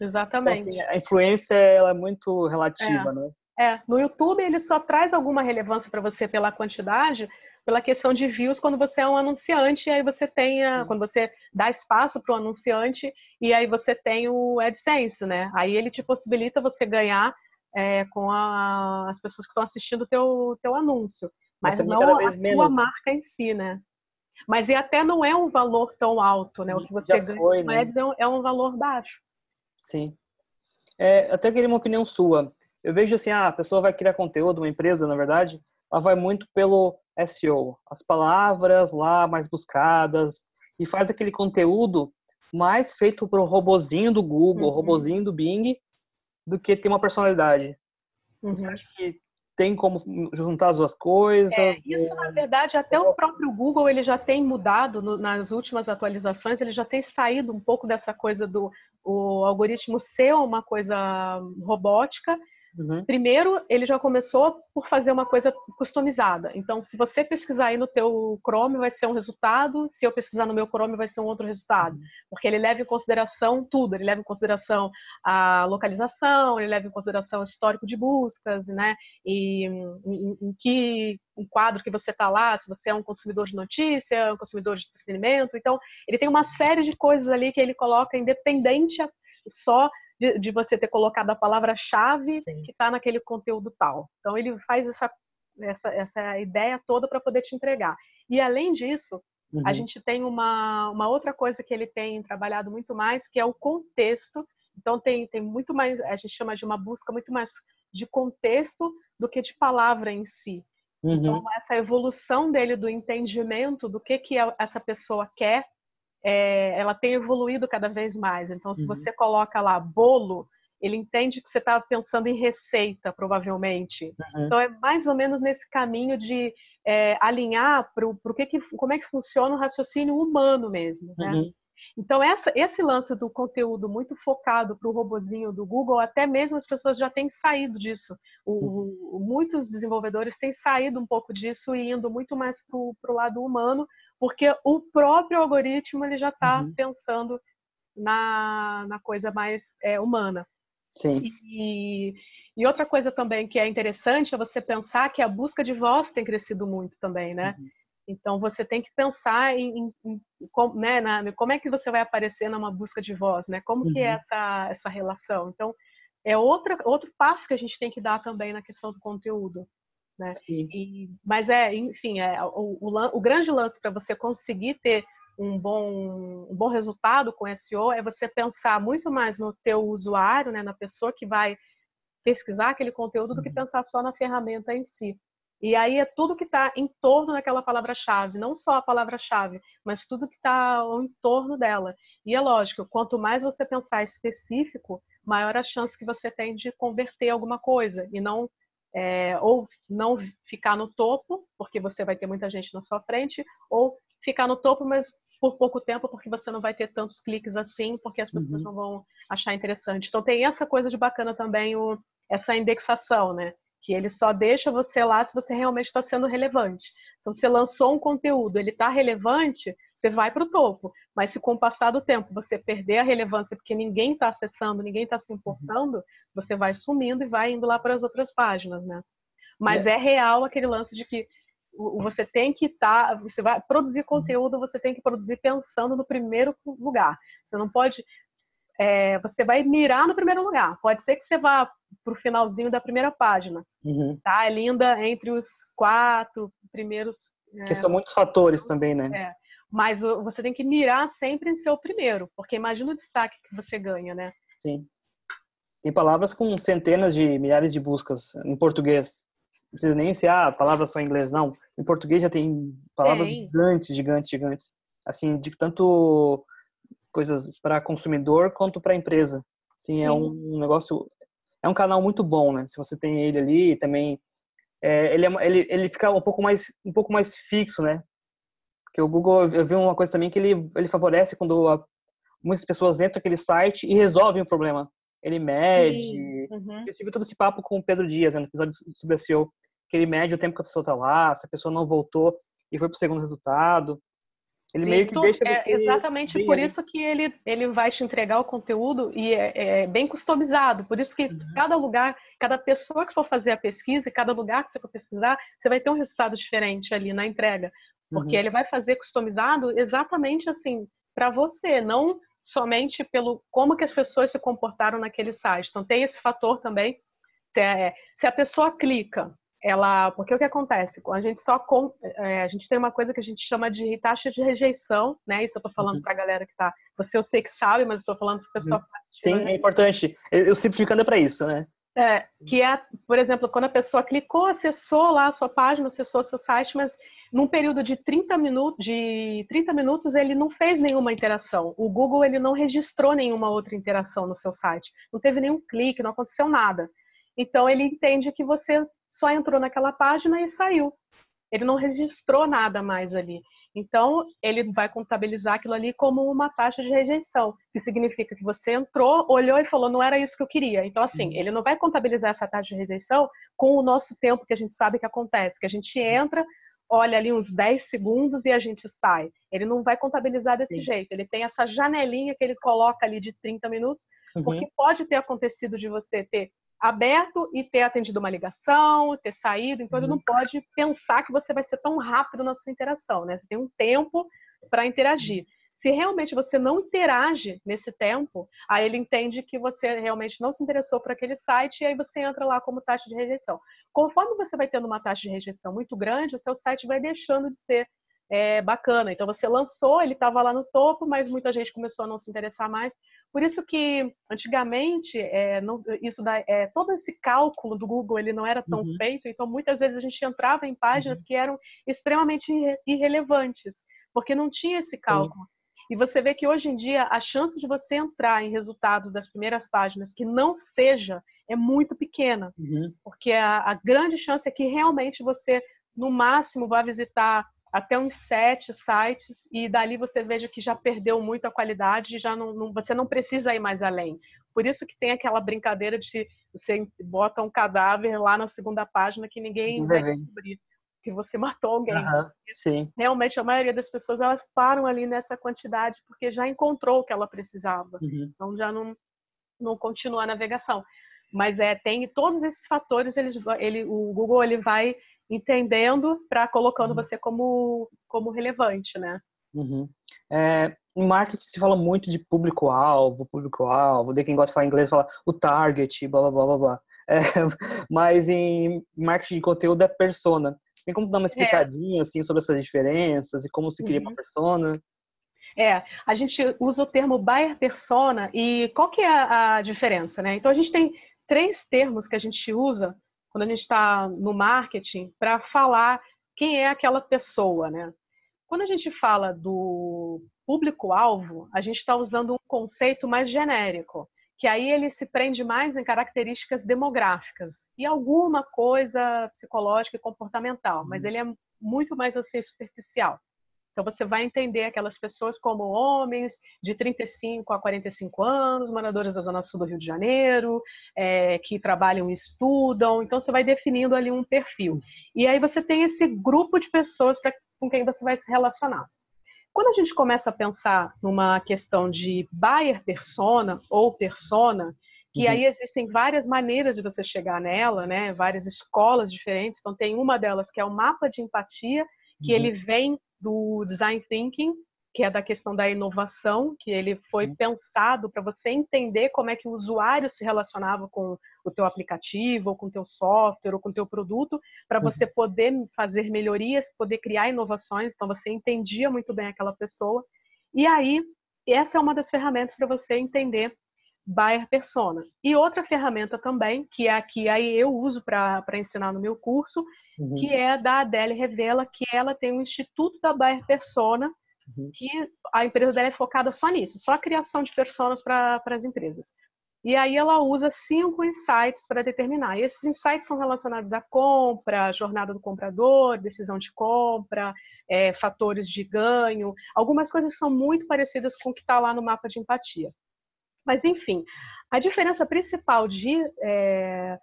Exatamente. Então, assim, a influência ela é muito relativa, é. né? É, no YouTube ele só traz alguma relevância para você pela quantidade, pela questão de views quando você é um anunciante, e aí você tem a, quando você dá espaço para o anunciante e aí você tem o AdSense, né? Aí ele te possibilita você ganhar é, com a, as pessoas que estão assistindo o teu, teu anúncio, mas não a menos. sua marca em si, né? Mas e até não é um valor tão alto, né? O que você ganha foi, né? É, é um valor baixo. Sim. É, até queria uma opinião sua. Eu vejo assim, ah, a pessoa vai criar conteúdo, uma empresa, na verdade, ela vai muito pelo SEO, as palavras lá mais buscadas e faz aquele conteúdo mais feito para o robozinho do Google, uhum. robozinho do Bing, do que ter uma personalidade. Uhum. acho que tem como juntar as duas coisas. É, isso, na verdade, até o próprio Google ele já tem mudado no, nas últimas atualizações, ele já tem saído um pouco dessa coisa do o algoritmo ser uma coisa robótica Uhum. Primeiro, ele já começou por fazer uma coisa customizada. Então, se você pesquisar aí no teu Chrome, vai ser um resultado. Se eu pesquisar no meu Chrome, vai ser um outro resultado. Uhum. Porque ele leva em consideração tudo. Ele leva em consideração a localização, ele leva em consideração o histórico de buscas, né? E em, em que um quadro que você está lá, se você é um consumidor de notícia, um consumidor de entretenimento. Então, ele tem uma série de coisas ali que ele coloca independente só de, de você ter colocado a palavra-chave que está naquele conteúdo tal. Então, ele faz essa, essa, essa ideia toda para poder te entregar. E, além disso, uhum. a gente tem uma, uma outra coisa que ele tem trabalhado muito mais, que é o contexto. Então, tem, tem muito mais, a gente chama de uma busca muito mais de contexto do que de palavra em si. Uhum. Então, essa evolução dele do entendimento do que, que essa pessoa quer é, ela tem evoluído cada vez mais. Então, se uhum. você coloca lá bolo, ele entende que você está pensando em receita, provavelmente. Uhum. Então, é mais ou menos nesse caminho de é, alinhar para o que, que como é que funciona o raciocínio humano mesmo, né? Uhum. Então, essa, esse lance do conteúdo muito focado para o robozinho do Google, até mesmo as pessoas já têm saído disso. O, o, muitos desenvolvedores têm saído um pouco disso e indo muito mais para o lado humano, porque o próprio algoritmo ele já está uhum. pensando na, na coisa mais é, humana. Sim. E, e outra coisa também que é interessante é você pensar que a busca de voz tem crescido muito também, né? Uhum. Então você tem que pensar em, em, em como, né, na, como é que você vai aparecer numa busca de voz, né? Como uhum. que é uhum. essa essa relação? Então é outra outro passo que a gente tem que dar também na questão do conteúdo, né? E, mas é, enfim, é o, o, o grande lance para você conseguir ter um bom, um bom resultado com SEO é você pensar muito mais no teu usuário, né, na pessoa que vai pesquisar aquele conteúdo do que uhum. pensar só na ferramenta em si. E aí é tudo que está em torno daquela palavra-chave, não só a palavra-chave, mas tudo que está ao entorno dela. E é lógico, quanto mais você pensar específico, maior a chance que você tem de converter alguma coisa e não é, ou não ficar no topo, porque você vai ter muita gente na sua frente, ou ficar no topo, mas por pouco tempo, porque você não vai ter tantos cliques assim, porque as pessoas uhum. não vão achar interessante. Então tem essa coisa de bacana também, o, essa indexação, né? Que ele só deixa você lá se você realmente está sendo relevante. Então você lançou um conteúdo, ele está relevante, você vai para o topo. Mas se com o passar do tempo você perder a relevância porque ninguém está acessando, ninguém está se importando, você vai sumindo e vai indo lá para as outras páginas, né? Mas é. é real aquele lance de que você tem que estar, tá, você vai produzir conteúdo, você tem que produzir pensando no primeiro lugar. Você não pode, é, você vai mirar no primeiro lugar. Pode ser que você vá para o finalzinho da primeira página, uhum. tá? É linda entre os quatro primeiros. É, que são muitos fatores também, né? É. Mas você tem que mirar sempre em seu primeiro, porque imagina o destaque que você ganha, né? Sim. Tem palavras com centenas de milhares de buscas em português não precisa nem ser ah, palavra só em inglês, não. Em português já tem palavras tem. gigantes, gigantes, gigantes. Assim, de tanto coisas para consumidor quanto para empresa. Assim, é um negócio, é um canal muito bom, né? Se você tem ele ali, também é, ele, é, ele ele fica um pouco mais um pouco mais fixo, né? Porque o Google, eu vi uma coisa também que ele ele favorece quando a, muitas pessoas entram naquele site e resolvem o problema. Ele mede. Uhum. Eu tive todo esse papo com o Pedro Dias, né, no episódio sobre SEO que ele mede o tempo que a pessoa está lá, se a pessoa não voltou e foi para o segundo resultado. Ele meio que deixa é exatamente por isso que ele, ele vai te entregar o conteúdo e é, é bem customizado. Por isso que uhum. cada lugar, cada pessoa que for fazer a pesquisa, cada lugar que você for pesquisar, você vai ter um resultado diferente ali na entrega. Porque uhum. ele vai fazer customizado exatamente assim, para você, não somente pelo como que as pessoas se comportaram naquele site. Então tem esse fator também. É, se a pessoa clica ela, porque o que acontece? A gente só com, é, a gente tem uma coisa que a gente chama de taxa de rejeição, né? Isso eu estou falando uhum. para a galera que está. Você eu sei que sabe, mas estou falando para pessoa. Uhum. Sim, né? é importante. Eu, eu simplificando é para isso, né? É, que é, por exemplo, quando a pessoa clicou, acessou lá a sua página, acessou o seu site, mas num período de 30 minutos, de 30 minutos ele não fez nenhuma interação. O Google ele não registrou nenhuma outra interação no seu site. Não teve nenhum clique, não aconteceu nada. Então ele entende que você só entrou naquela página e saiu. Ele não registrou nada mais ali. Então, ele vai contabilizar aquilo ali como uma taxa de rejeição, que significa que você entrou, olhou e falou, não era isso que eu queria. Então, assim, uhum. ele não vai contabilizar essa taxa de rejeição com o nosso tempo que a gente sabe que acontece, que a gente entra, olha ali uns 10 segundos e a gente sai. Ele não vai contabilizar desse Sim. jeito. Ele tem essa janelinha que ele coloca ali de 30 minutos, uhum. porque pode ter acontecido de você ter aberto e ter atendido uma ligação, ter saído, então ele não uhum. pode pensar que você vai ser tão rápido na sua interação, né? Você tem um tempo para interagir. Se realmente você não interage nesse tempo, aí ele entende que você realmente não se interessou por aquele site e aí você entra lá como taxa de rejeição. Conforme você vai tendo uma taxa de rejeição muito grande, o seu site vai deixando de ser é, bacana. Então você lançou, ele estava lá no topo, mas muita gente começou a não se interessar mais. Por isso que antigamente é, não, isso da, é, todo esse cálculo do Google ele não era tão uhum. feito. Então muitas vezes a gente entrava em páginas uhum. que eram extremamente irrelevantes, porque não tinha esse cálculo. Sim. E você vê que hoje em dia a chance de você entrar em resultados das primeiras páginas que não seja é muito pequena, uhum. porque a, a grande chance é que realmente você no máximo vá visitar até uns sete sites e dali você veja que já perdeu muito a qualidade e já não, não, você não precisa ir mais além. Por isso que tem aquela brincadeira de você bota um cadáver lá na segunda página que ninguém vai descobrir que você matou alguém. Uhum, Realmente a maioria das pessoas elas param ali nessa quantidade porque já encontrou o que ela precisava. Uhum. Então já não não continua a navegação. Mas é tem todos esses fatores, ele o Google ele vai entendendo para colocando uhum. você como, como relevante, né? Uhum. É, em marketing se fala muito de público-alvo, público-alvo, de quem gosta de falar inglês fala o target, blá blá blá blá blá. É, mas em marketing de conteúdo é persona. Tem como dar uma é. explicadinha é. assim sobre essas diferenças e como se cria uhum. uma persona? É, a gente usa o termo buyer persona e qual que é a, a diferença, né? Então a gente tem três termos que a gente usa quando a gente está no marketing para falar quem é aquela pessoa, né? Quando a gente fala do público-alvo, a gente está usando um conceito mais genérico, que aí ele se prende mais em características demográficas e alguma coisa psicológica e comportamental, mas uhum. ele é muito mais assim, superficial. Então você vai entender aquelas pessoas como homens de 35 a 45 anos, moradores da Zona Sul do Rio de Janeiro, é, que trabalham e estudam. Então você vai definindo ali um perfil. E aí você tem esse grupo de pessoas pra, com quem você vai se relacionar. Quando a gente começa a pensar numa questão de buyer persona ou persona, que uhum. aí existem várias maneiras de você chegar nela, né? Várias escolas diferentes. Então tem uma delas que é o mapa de empatia, que uhum. ele vem do design thinking, que é da questão da inovação, que ele foi pensado para você entender como é que o usuário se relacionava com o teu aplicativo, ou com o teu software, ou com o teu produto, para você uhum. poder fazer melhorias, poder criar inovações. Então você entendia muito bem aquela pessoa. E aí, essa é uma das ferramentas para você entender buyer persona. E outra ferramenta também, que é a que aí eu uso para ensinar no meu curso, uhum. que é da Adele Revela, que ela tem um Instituto da Buyer Persona, uhum. que a empresa dela é focada só nisso, só a criação de personas para as empresas. E aí ela usa cinco insights para determinar. E esses insights são relacionados à compra, jornada do comprador, decisão de compra, é, fatores de ganho, algumas coisas são muito parecidas com o que está lá no mapa de empatia. Mas, enfim, a diferença principal de, é,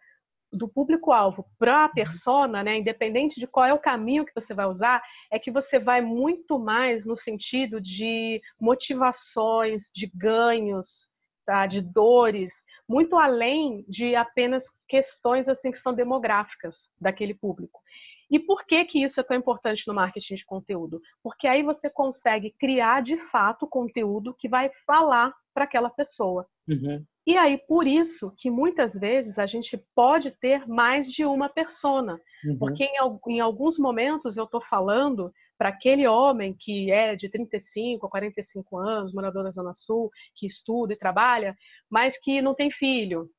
do público-alvo para a persona, né, independente de qual é o caminho que você vai usar, é que você vai muito mais no sentido de motivações, de ganhos, tá, de dores, muito além de apenas questões assim que são demográficas daquele público. E por que, que isso é tão importante no marketing de conteúdo? Porque aí você consegue criar de fato conteúdo que vai falar para aquela pessoa. Uhum. E aí, por isso que muitas vezes a gente pode ter mais de uma persona. Uhum. Porque em, em, alguns momentos eu estou falando para aquele homem que é de 35 a 45 anos, morador da Zona Sul, que estuda e trabalha, mas que não tem filho,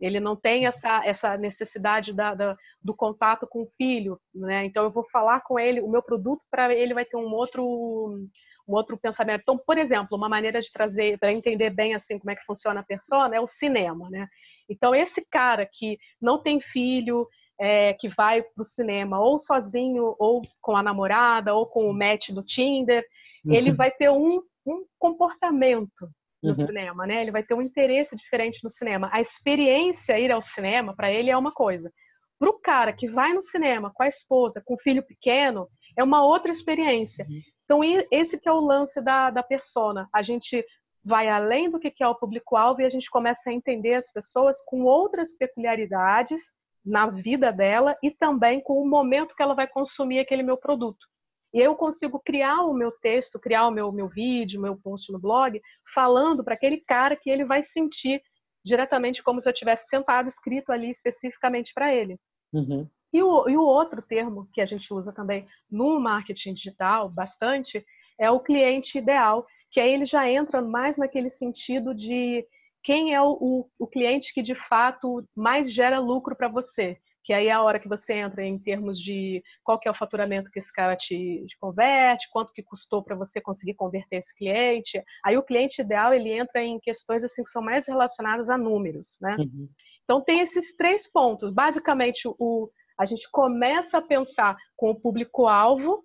ele não tem essa, essa necessidade da, da, do contato com o filho, né? Então eu vou falar com ele, o meu produto para ele vai ter um outro um outro pensamento. Então, por exemplo, uma maneira de trazer para entender bem assim como é que funciona a persona é o cinema, né? Então esse cara que não tem filho, é, que vai para o cinema ou sozinho, ou com a namorada, ou com o match do Tinder, uhum. ele vai ter um, um comportamento no uhum. cinema, né? Ele vai ter um interesse diferente no cinema. A experiência ir ao cinema para ele é uma coisa. Para o cara que vai no cinema com a esposa, com o filho pequeno, é uma outra experiência. Uhum. Então esse que é o lance da, da persona. A gente vai além do que é o público-alvo e a gente começa a entender as pessoas com outras peculiaridades na vida dela e também com o momento que ela vai consumir aquele meu produto. E eu consigo criar o meu texto, criar o meu, meu vídeo, meu post no blog, falando para aquele cara que ele vai sentir diretamente como se eu tivesse sentado escrito ali especificamente para ele. Uhum. E, o, e o outro termo que a gente usa também no marketing digital bastante é o cliente ideal, que aí ele já entra mais naquele sentido de quem é o, o, o cliente que de fato mais gera lucro para você que aí é a hora que você entra em termos de qual que é o faturamento que esse cara te, te converte, quanto que custou para você conseguir converter esse cliente. Aí o cliente ideal ele entra em questões assim que são mais relacionadas a números, né? Uhum. Então tem esses três pontos. Basicamente o a gente começa a pensar com o público-alvo,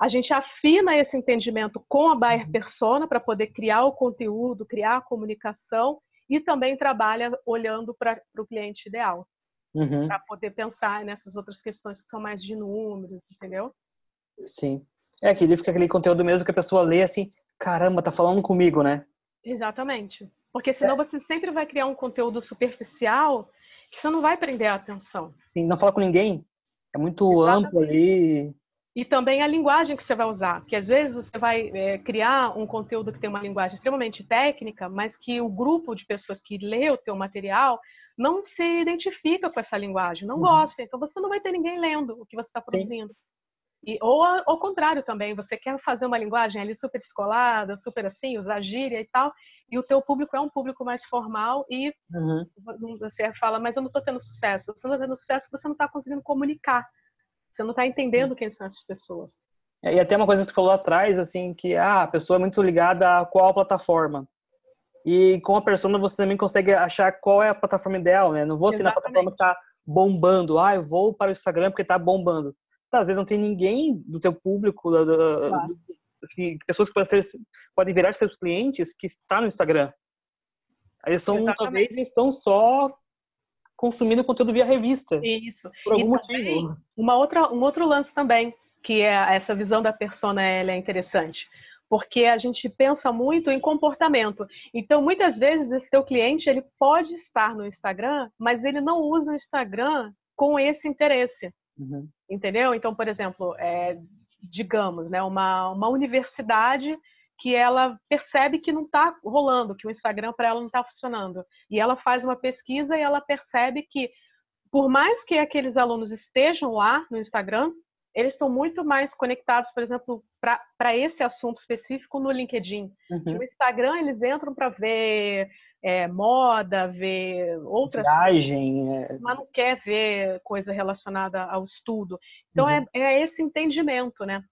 a gente afina esse entendimento com a buyer uhum. persona para poder criar o conteúdo, criar a comunicação e também trabalha olhando para o cliente ideal uhum. para poder pensar nessas outras questões que são mais de números, entendeu? Sim. É que fica aquele conteúdo mesmo que a pessoa lê assim, caramba, tá falando comigo, né? Exatamente. Porque senão é. você sempre vai criar um conteúdo superficial que você não vai prender a atenção. Sim, não fala com ninguém. É muito Exatamente. amplo ali. E também a linguagem que você vai usar, porque às vezes você vai é, criar um conteúdo que tem uma linguagem extremamente técnica, mas que o grupo de pessoas que lê o teu material não se identifica com essa linguagem, não uhum. gosta. Então você não vai ter ninguém lendo o que você está produzindo. E, ou ao contrário também, você quer fazer uma linguagem ali super descolada, super assim, usar gíria e tal, e o teu público é um público mais formal e uhum. você fala, mas eu não estou tendo sucesso. Você não está tendo sucesso porque você não está conseguindo comunicar. Você não está entendendo quem são essas pessoas. É, e até uma coisa que você falou atrás, assim, que ah, a pessoa é muito ligada a qual plataforma. E com a persona você também consegue achar qual é a plataforma ideal, né? Não vou ser na plataforma que está bombando. Ah, eu vou para o Instagram porque está bombando. Tá, às vezes não tem ninguém do teu público, da, da, claro. que, pessoas que podem, ser, podem virar seus clientes que está no Instagram. Eles são, talvez, eles estão só consumindo conteúdo via revista. Isso. Por algum e motivo. Uma outra, um outro lance também, que é essa visão da persona, ela é interessante porque a gente pensa muito em comportamento. Então, muitas vezes, esse teu cliente ele pode estar no Instagram, mas ele não usa o Instagram com esse interesse. Uhum. Entendeu? Então, por exemplo, é, digamos, né, uma, uma universidade que ela percebe que não está rolando, que o Instagram para ela não está funcionando. E ela faz uma pesquisa e ela percebe que, por mais que aqueles alunos estejam lá no Instagram, eles estão muito mais conectados, por exemplo, para esse assunto específico no LinkedIn. Uhum. No Instagram, eles entram para ver é, moda, ver outras Viagem, coisas, é... mas não quer ver coisa relacionada ao estudo. Então, uhum. é, é esse entendimento, né?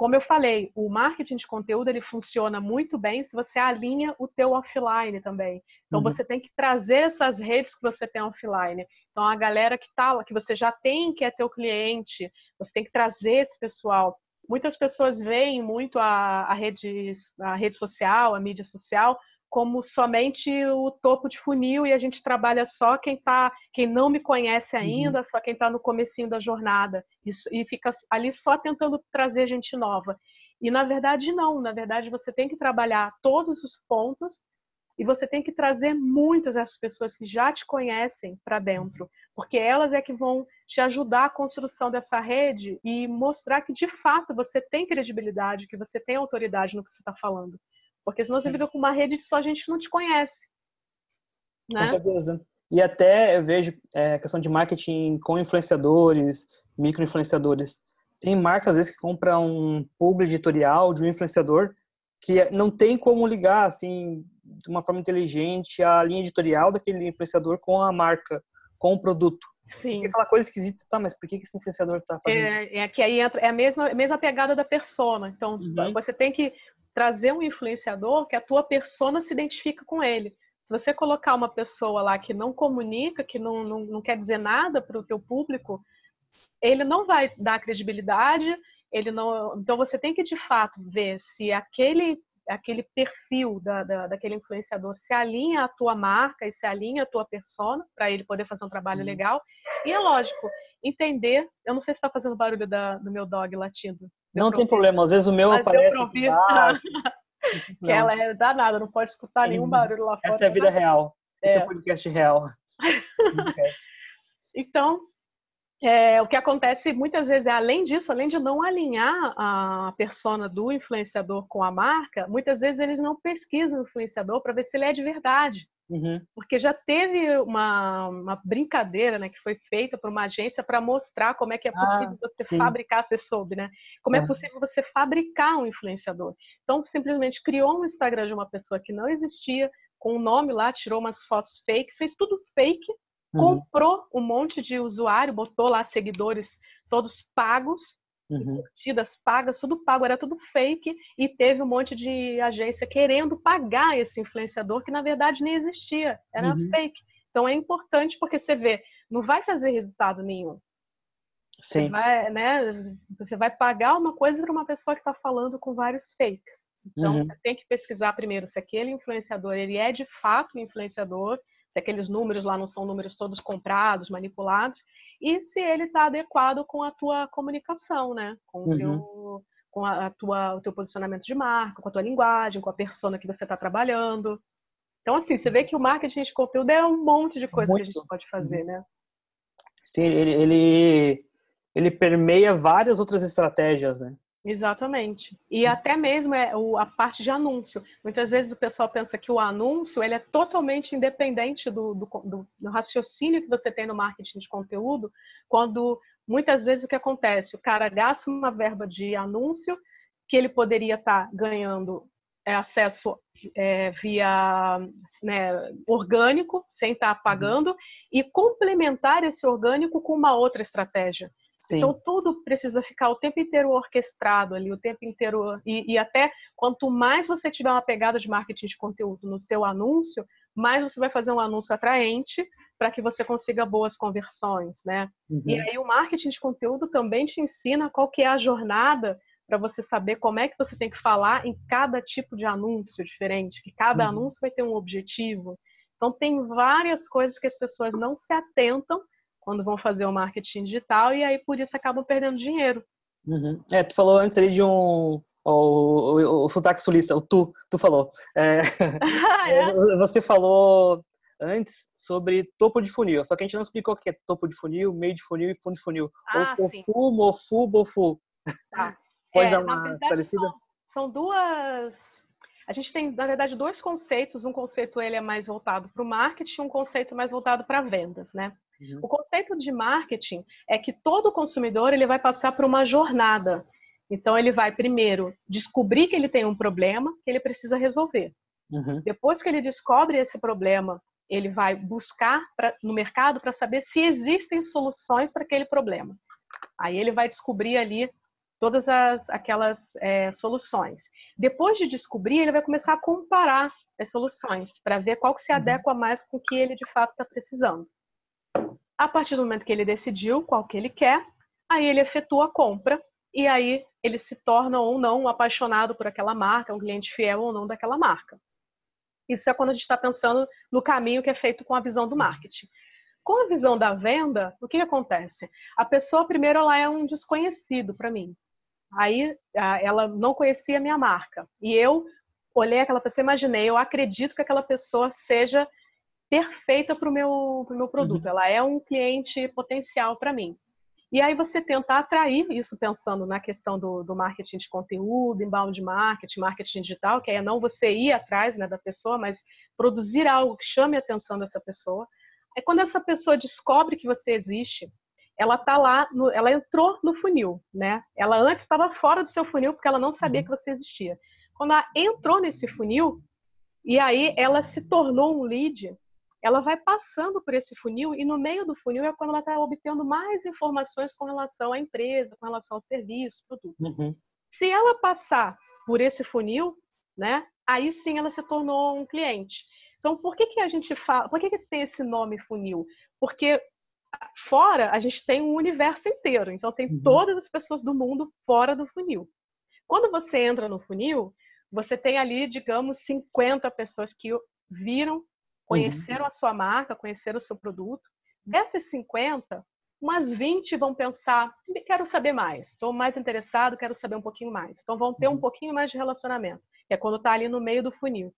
Como eu falei, o marketing de conteúdo ele funciona muito bem se você alinha o teu offline também. Então uhum. você tem que trazer essas redes que você tem offline. Então a galera que tá que você já tem, que é teu cliente, você tem que trazer esse pessoal. Muitas pessoas veem muito a, a rede a rede social, a mídia social como somente o topo de funil e a gente trabalha só quem tá, quem não me conhece uhum. ainda, uhum. só quem está no comecinho da jornada Isso, e fica ali só tentando trazer gente nova. E na verdade não, na verdade você tem que trabalhar todos os pontos e você tem que trazer muitas dessas pessoas que já te conhecem para dentro, porque elas é que vão te ajudar a construção dessa rede e mostrar que de fato você tem credibilidade, que você tem autoridade no que você está falando. Porque senão você fica com uma rede de só gente que não te conhece. Né? Com certeza. E até eu vejo é, questão de marketing com influenciadores, micro-influenciadores. Tem marcas, às vezes, que compram um publi editorial de um influenciador que não tem como ligar, assim, de uma forma inteligente a linha editorial daquele influenciador com a marca, com o produto. Sim. E aquela coisa esquisita, tá, mas por que, esse influenciador está fazendo é, é que aí entra, é a mesma, a mesma pegada da persona. Então, uhum. você tem que trazer um influenciador que a tua persona se identifica com ele. Se você colocar uma pessoa lá que não comunica, que não, não, não quer dizer nada para o teu público, ele não vai dar credibilidade, ele não. Então você tem que de fato ver se aquele aquele perfil da, da, daquele influenciador se alinha à tua marca e se alinha à tua persona para ele poder fazer um trabalho uhum. legal. E é lógico, entender. Eu não sei se está fazendo barulho da, do meu dog latindo. Não tem problema, às vezes o meu Mas aparece. que ela é danada, não pode escutar nenhum barulho lá fora. Essa é a vida real. É. Esse é o podcast real. então, é, o que acontece muitas vezes é, além disso, além de não alinhar a persona do influenciador com a marca, muitas vezes eles não pesquisam o influenciador para ver se ele é de verdade. Uhum. Porque já teve uma, uma brincadeira né, que foi feita por uma agência para mostrar como é que é ah, possível ah, você sim. fabricar, você soube, né? Como é. é possível você fabricar um influenciador. Então, simplesmente criou um Instagram de uma pessoa que não existia, com o um nome lá, tirou umas fotos fake, fez tudo fake, uhum. comprou um monte de usuário, botou lá seguidores todos pagos, uhum. curtidas pagas, tudo pago, era tudo fake, e teve um monte de agência querendo pagar esse influenciador que na verdade nem existia, era uhum. fake. Então é importante porque você vê, não vai fazer resultado nenhum. Sim. Você vai, né, você vai pagar uma coisa para uma pessoa que está falando com vários fakes. Então, uhum. você tem que pesquisar primeiro se aquele influenciador ele é de fato um influenciador, se aqueles números lá não são números todos comprados, manipulados, e se ele está adequado com a tua comunicação, né? Com, uhum. o, teu, com a, tua, o teu posicionamento de marca, com a tua linguagem, com a persona que você está trabalhando. Então, assim, você vê que o marketing de conteúdo é um monte de coisa Muito. que a gente pode fazer, né? Sim, ele, ele, ele permeia várias outras estratégias, né? Exatamente. E até mesmo é a parte de anúncio. Muitas vezes o pessoal pensa que o anúncio ele é totalmente independente do, do, do, raciocínio que você tem no marketing de conteúdo, quando muitas vezes o que acontece? O cara gasta uma verba de anúncio que ele poderia estar ganhando é, acesso é, via né, orgânico, sem estar pagando, e complementar esse orgânico com uma outra estratégia. Sim. Então tudo precisa ficar o tempo inteiro orquestrado ali, o tempo inteiro e, e, até quanto mais você tiver uma pegada de marketing de conteúdo no seu anúncio, mais você vai fazer um anúncio atraente para que você consiga boas conversões, né? Uhum. E aí o marketing de conteúdo também te ensina qual que é a jornada para você saber como é que você tem que falar em cada tipo de anúncio diferente, que cada uhum. anúncio vai ter um objetivo. Então tem várias coisas que as pessoas não se atentam quando vão fazer o marketing digital e aí por isso acabam perdendo dinheiro. Uhum. É, tu falou antes ali de um o, o, o sotaque sulista, o tu, tu falou. É, é? Você falou antes sobre topo de funil, só que a gente não explicou o que é topo de funil, meio de funil e fundo de funil. Ah, ou tofu, mofu, bofu. Tá. Pode é, dar uma parecida? São, são duas a gente tem, na verdade, dois conceitos. Um conceito ele é mais voltado para o marketing, um conceito mais voltado para vendas, né? Uhum. O conceito de marketing é que todo consumidor ele vai passar por uma jornada. Então ele vai primeiro descobrir que ele tem um problema que ele precisa resolver. Uhum. Depois que ele descobre esse problema, ele vai buscar pra, no mercado para saber se existem soluções para aquele problema. Aí ele vai descobrir ali todas as, aquelas é, soluções. Depois de descobrir, ele vai começar a comparar as soluções para ver qual que se uhum. adequa mais com o que ele de fato está precisando. A partir do momento que ele decidiu qual que ele quer, aí ele efetua a compra e aí ele se torna ou não apaixonado por aquela marca, um cliente fiel ou não daquela marca. Isso é quando a gente está pensando no caminho que é feito com a visão do marketing. Com a visão da venda, o que acontece? A pessoa, primeiro, ela é um desconhecido para mim. Aí ela não conhecia a minha marca. E eu olhei aquela pessoa, imaginei, eu acredito que aquela pessoa seja perfeita para o meu, pro meu produto. Uhum. Ela é um cliente potencial para mim. E aí você tenta atrair isso pensando na questão do, do marketing de conteúdo, inbound marketing, marketing digital, que é não você ir atrás né, da pessoa, mas produzir algo que chame a atenção dessa pessoa. É quando essa pessoa descobre que você existe, ela tá lá, no, ela entrou no funil, né? Ela antes estava fora do seu funil porque ela não sabia uhum. que você existia. Quando ela entrou nesse funil e aí ela se tornou um lead, ela vai passando por esse funil e no meio do funil é quando ela está obtendo mais informações com relação à empresa, com relação ao serviço, produto. Uhum. Se ela passar por esse funil, né, aí sim ela se tornou um cliente. Então, por que, que a gente fala, por que, que tem esse nome funil? Porque fora a gente tem um universo inteiro, então tem uhum. todas as pessoas do mundo fora do funil. Quando você entra no funil, você tem ali, digamos, 50 pessoas que viram conheceram uhum. a sua marca, conheceram o seu produto. Dessas 50, umas 20 vão pensar, quero saber mais, estou mais interessado, quero saber um pouquinho mais. Então vão ter um uhum. pouquinho mais de relacionamento, que é quando está ali no meio do funil.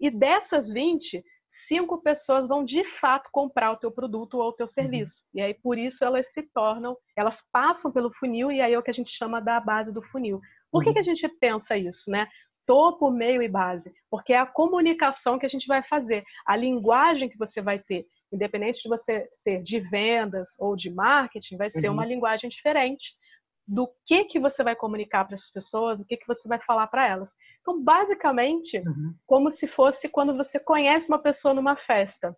E dessas 20, cinco pessoas vão de fato comprar o teu produto ou o teu uhum. serviço. E aí por isso elas se tornam, elas passam pelo funil e aí é o que a gente chama da base do funil. Por que, que a gente pensa isso, né? Topo, meio e base, porque é a comunicação que a gente vai fazer, a linguagem que você vai ter, independente de você ser de vendas ou de marketing, vai ser uhum. uma linguagem diferente do que que você vai comunicar para as pessoas, do que que você vai falar para elas. Então, basicamente, uhum. como se fosse quando você conhece uma pessoa numa festa.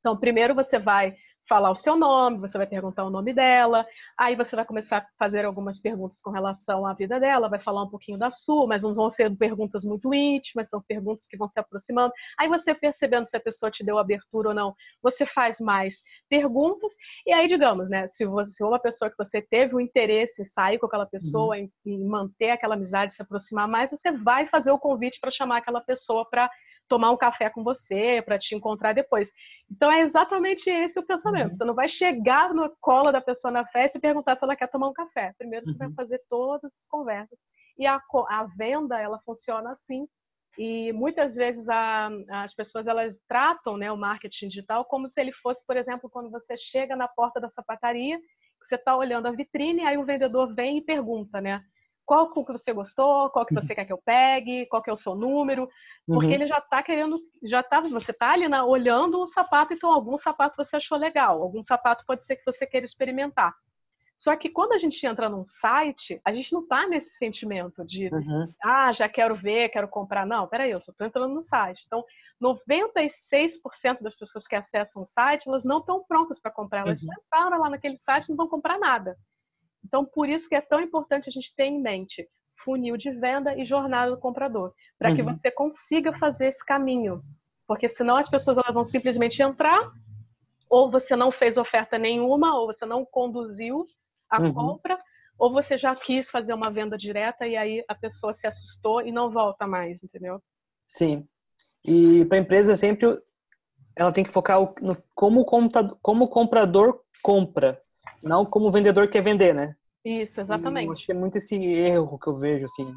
Então, primeiro você vai falar o seu nome, você vai perguntar o nome dela, aí você vai começar a fazer algumas perguntas com relação à vida dela, vai falar um pouquinho da sua, mas não vão ser perguntas muito íntimas, são perguntas que vão se aproximando. Aí você percebendo se a pessoa te deu abertura ou não, você faz mais perguntas, e aí, digamos, né, se você é uma pessoa que você teve o interesse em sair com aquela pessoa, uhum. em, em manter aquela amizade, se aproximar mais, você vai fazer o convite para chamar aquela pessoa para tomar um café com você, para te encontrar depois. Então é exatamente esse o pensamento. Uhum. Você não vai chegar na cola da pessoa na festa e perguntar se ela quer tomar um café. Primeiro você uhum. vai fazer todas as conversas. E a, a venda, ela funciona assim. E muitas vezes a, as pessoas elas tratam né, o marketing digital como se ele fosse, por exemplo, quando você chega na porta da sapataria Você está olhando a vitrine, aí o vendedor vem e pergunta, né? Qual que você gostou, qual que você quer que eu pegue, qual que é o seu número, porque uhum. ele já está querendo, já tá, você está ali na, olhando o sapato, então algum sapato você achou legal, algum sapato pode ser que você queira experimentar. Só que quando a gente entra num site, a gente não está nesse sentimento de, uhum. ah, já quero ver, quero comprar. Não, peraí, eu só estou entrando no site. Então, 96% das pessoas que acessam o site, elas não estão prontas para comprar. Elas uhum. entraram lá naquele site e não vão comprar nada. Então, por isso que é tão importante a gente ter em mente funil de venda e jornada do comprador, para uhum. que você consiga fazer esse caminho. Porque senão as pessoas elas vão simplesmente entrar, ou você não fez oferta nenhuma, ou você não conduziu a uhum. compra, ou você já quis fazer uma venda direta e aí a pessoa se assustou e não volta mais, entendeu? Sim. E para a empresa sempre ela tem que focar no como o comprador, como o comprador compra, não como o vendedor quer vender, né? Isso, exatamente. E acho que é muito esse erro que eu vejo assim.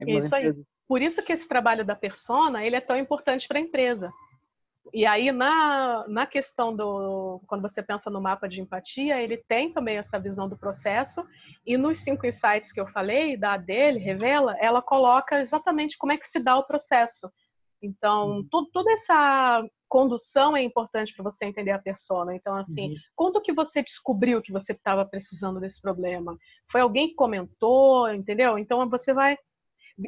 Isso aí. Por isso que esse trabalho da persona ele é tão importante para a empresa. E aí, na, na questão do. Quando você pensa no mapa de empatia, ele tem também essa visão do processo. E nos cinco insights que eu falei, da dele, revela, ela coloca exatamente como é que se dá o processo. Então, uhum. tudo, toda essa condução é importante para você entender a persona. Então, assim, uhum. quando que você descobriu que você estava precisando desse problema? Foi alguém que comentou, entendeu? Então, você vai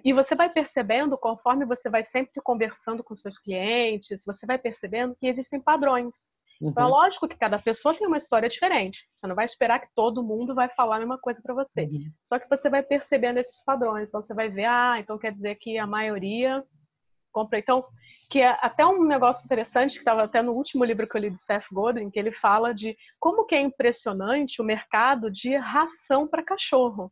e você vai percebendo, conforme você vai sempre conversando com seus clientes, você vai percebendo que existem padrões. Uhum. Então, é uhum. lógico que cada pessoa tem uma história diferente. Você não vai esperar que todo mundo vai falar a mesma coisa para você. Uhum. Só que você vai percebendo esses padrões. Então, você vai ver, ah, então quer dizer que a maioria compra. Então, que é até um negócio interessante, que estava até no último livro que eu li do Seth Godin, que ele fala de como que é impressionante o mercado de ração para cachorro.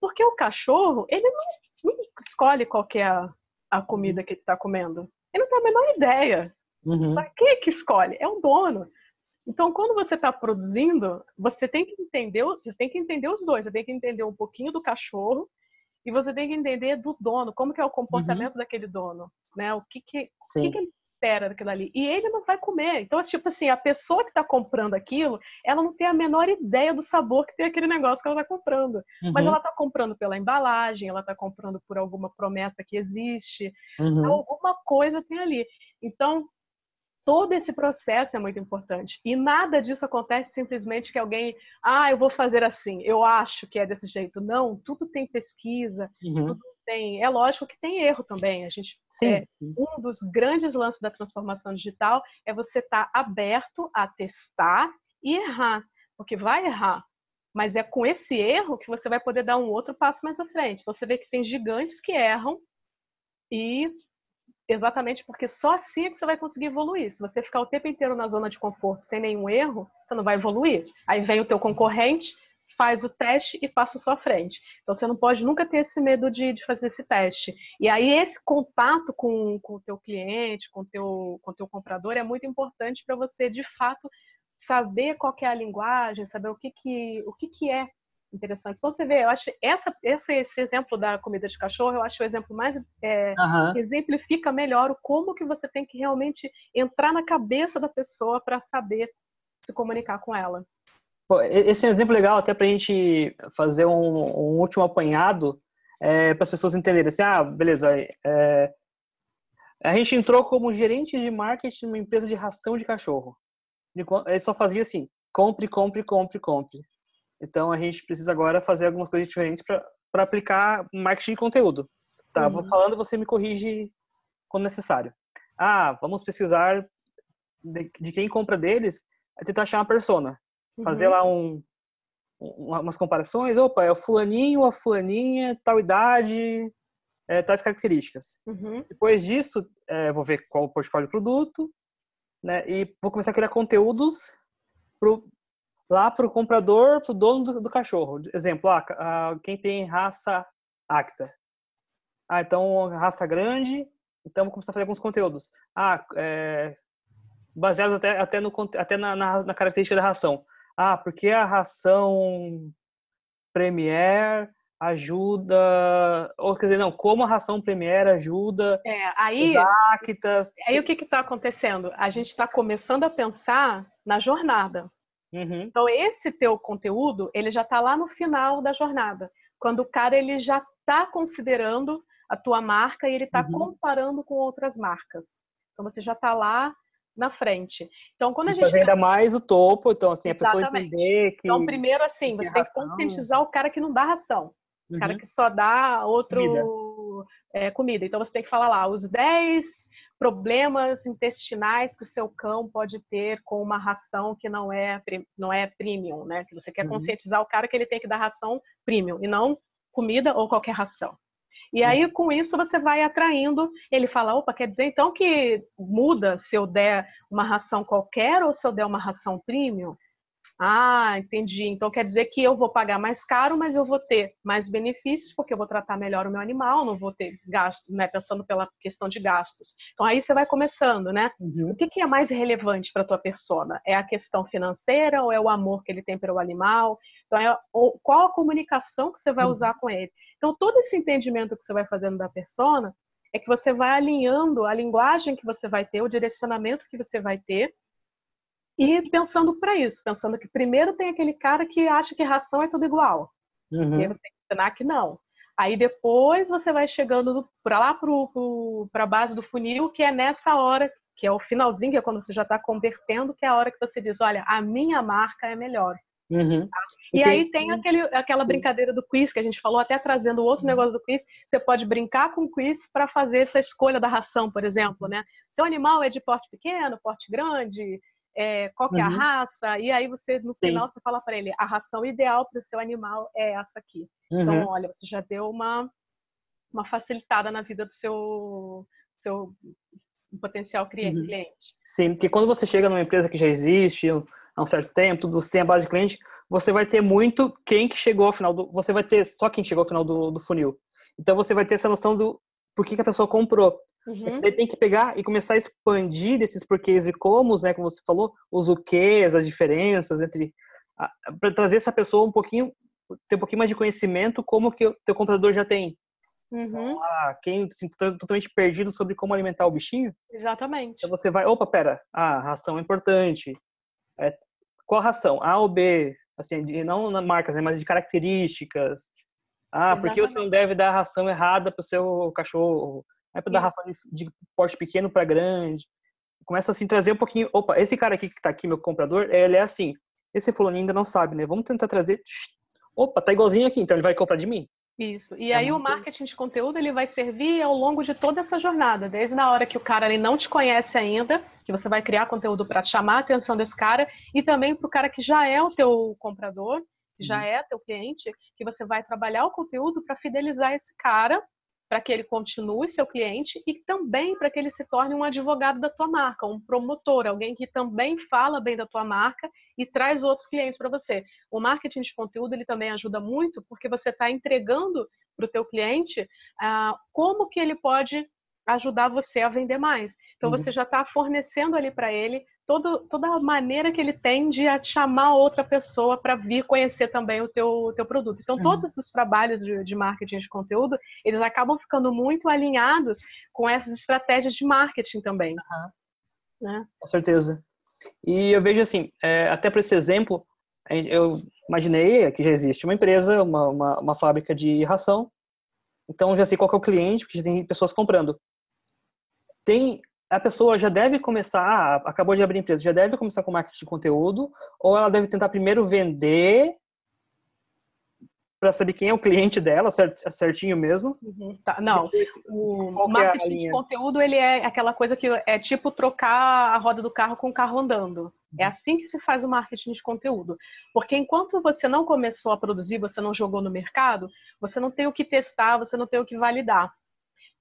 Porque o cachorro, ele não escolhe qual é a, a comida que ele está comendo. Ele não tem a menor ideia. Uhum. quem é que escolhe? É o dono. Então, quando você está produzindo, você tem que entender, você tem que entender os dois. Você tem que entender um pouquinho do cachorro e você tem que entender do dono, como que é o comportamento uhum. daquele dono, né? O que que, o que, que ele espera daquilo ali. E ele não vai comer. Então, tipo assim, a pessoa que está comprando aquilo, ela não tem a menor ideia do sabor que tem aquele negócio que ela está comprando. Uhum. Mas ela está comprando pela embalagem, ela está comprando por alguma promessa que existe. Uhum. Alguma coisa tem ali. Então, todo esse processo é muito importante. E nada disso acontece simplesmente que alguém, ah, eu vou fazer assim, eu acho que é desse jeito. Não, tudo tem pesquisa, uhum. tudo tem. É lógico que tem erro também. A gente é, um dos grandes lances da transformação digital é você estar tá aberto a testar e errar, porque vai errar. Mas é com esse erro que você vai poder dar um outro passo mais à frente. Você vê que tem gigantes que erram e exatamente porque só assim é que você vai conseguir evoluir. Se você ficar o tempo inteiro na zona de conforto sem nenhum erro, você não vai evoluir. Aí vem o teu concorrente, faz o teste e passa à sua frente. Então você não pode nunca ter esse medo de, de fazer esse teste. E aí esse contato com, com o teu cliente, com o teu, com teu comprador é muito importante para você de fato saber qual é a linguagem, saber o que que, o que, que é interessante. Então você vê, eu acho essa, esse, esse exemplo da comida de cachorro, eu acho o exemplo mais é, uhum. exemplifica melhor o como que você tem que realmente entrar na cabeça da pessoa para saber se comunicar com ela. Esse é um exemplo legal até para a gente fazer um, um último apanhado é, para as pessoas entenderem. Assim, ah, beleza. É, a gente entrou como gerente de marketing numa empresa de ração de cachorro. Ele só fazia assim: compre, compre, compre, compre. Então a gente precisa agora fazer algumas coisas diferentes para aplicar marketing de conteúdo. Tá, uhum. vou falando, você me corrige quando necessário. Ah, vamos pesquisar de, de quem compra deles, é tentar achar uma persona fazer uhum. lá um, umas comparações. Opa, é o fulaninho, a fulaninha, tal idade, é, tais características. Uhum. Depois disso, é, vou ver qual o portfólio do produto, né? E vou começar a criar conteúdos pro, lá para o comprador, para o dono do, do, cachorro. Exemplo, ah, ah, quem tem raça acta. Ah, então raça grande, então vou começar a fazer alguns conteúdos. Ah, é, baseados até, até, no, até na, na, na característica da ração ah, porque a ração Premier ajuda, ou quer dizer, não, como a ração Premier ajuda é, aí, actas. Aí o que está acontecendo? A gente está começando a pensar na jornada. Uhum. Então, esse teu conteúdo, ele já está lá no final da jornada. Quando o cara ele já está considerando a tua marca e ele está uhum. comparando com outras marcas. Então, você já está lá na frente. Então, quando a gente. ainda mais o topo, então, assim, a pessoa entender que. Então, primeiro, assim, você tem que conscientizar o cara que não dá ração. O cara uhum. que só dá outro. Comida. É, comida. Então, você tem que falar lá os 10 problemas intestinais que o seu cão pode ter com uma ração que não é, não é premium, né? Que você quer uhum. conscientizar o cara que ele tem que dar ração premium e não comida ou qualquer ração. E aí, com isso, você vai atraindo. Ele fala: opa, quer dizer então que muda se eu der uma ração qualquer ou se eu der uma ração premium? Ah, entendi. Então quer dizer que eu vou pagar mais caro, mas eu vou ter mais benefícios, porque eu vou tratar melhor o meu animal, não vou ter gastos, né? Pensando pela questão de gastos. Então aí você vai começando, né? Uhum. O que, que, é mais relevante para a tua persona? É a questão financeira ou é o amor que ele tem pelo animal? Então é qual a comunicação que você vai uhum. usar com ele? Então todo esse entendimento que você vai fazendo da persona é que você vai alinhando a linguagem que você vai ter, o direcionamento que você vai ter e pensando para isso, pensando que primeiro tem aquele cara que acha que ração é tudo igual. Uhum. E você tem que ensinar que não. Aí depois você vai chegando para lá para a base do funil, que é nessa hora, que é o finalzinho, que é quando você já está convertendo, que é a hora que você diz, olha, a minha marca é melhor. Uhum. E aí tem aquele, aquela brincadeira do quiz que a gente falou, até trazendo outro negócio do quiz. Você pode brincar com o quiz para fazer essa escolha da ração, por exemplo, né? Seu animal é de porte pequeno, porte grande, é, qual que é uhum. a raça, e aí você, no final, Sim. você fala para ele, a ração ideal para o seu animal é essa aqui. Então, uhum. Então, olha, você já deu uma, uma facilitada na vida do seu, seu potencial cliente. Uhum. Sim, porque quando você chega numa empresa que já existe há um certo tempo, você tem a base de cliente, você vai ter muito quem que chegou ao final do... Você vai ter só quem chegou ao final do, do funil. Então, você vai ter essa noção do por que, que a pessoa comprou. Uhum. Você tem que pegar e começar a expandir esses porquês e como, né, como você falou, os o quês, as diferenças entre para trazer essa pessoa um pouquinho ter um pouquinho mais de conhecimento como que o teu comprador já tem. Uhum. Então, ah, quem está totalmente perdido sobre como alimentar o bichinho. Exatamente. Então você vai, opa, pera, ah, ração é importante. É, qual a ração? A ou B? Assim, de, não na marcas, né, mas de características. Ah, Exatamente. porque você não deve dar a ração errada para o seu cachorro? É para dar ração de, de porte pequeno para grande. Começa assim trazer um pouquinho. Opa, esse cara aqui que está aqui, meu comprador, ele é assim. Esse fulano ainda não sabe, né? Vamos tentar trazer. Opa, tá igualzinho aqui, então ele vai comprar de mim. Isso. E é aí o marketing de conteúdo ele vai servir ao longo de toda essa jornada, desde na hora que o cara ele não te conhece ainda, que você vai criar conteúdo para chamar a atenção desse cara, e também para o cara que já é o teu comprador, que já uhum. é teu cliente, que você vai trabalhar o conteúdo para fidelizar esse cara para que ele continue seu cliente e também para que ele se torne um advogado da tua marca, um promotor, alguém que também fala bem da tua marca e traz outros clientes para você. O marketing de conteúdo ele também ajuda muito porque você está entregando para o teu cliente ah, como que ele pode ajudar você a vender mais. Então uhum. você já está fornecendo ali para ele todo, toda a maneira que ele tem de chamar outra pessoa para vir conhecer também o teu, teu produto. Então uhum. todos os trabalhos de, de, marketing de conteúdo, eles acabam ficando muito alinhados com essas estratégias de marketing também. Uhum. Né? Com certeza. E eu vejo assim, é, até para esse exemplo, eu imaginei que já existe uma empresa, uma, uma, uma fábrica de ração, então já sei qual é o cliente, porque já tem pessoas comprando. Tem a pessoa já deve começar, acabou de abrir empresa, já deve começar com marketing de conteúdo, ou ela deve tentar primeiro vender para saber quem é o cliente dela, certinho mesmo? Uhum, tá. Não, o é marketing é de conteúdo ele é aquela coisa que é tipo trocar a roda do carro com o carro andando. É assim que se faz o marketing de conteúdo. Porque enquanto você não começou a produzir, você não jogou no mercado, você não tem o que testar, você não tem o que validar.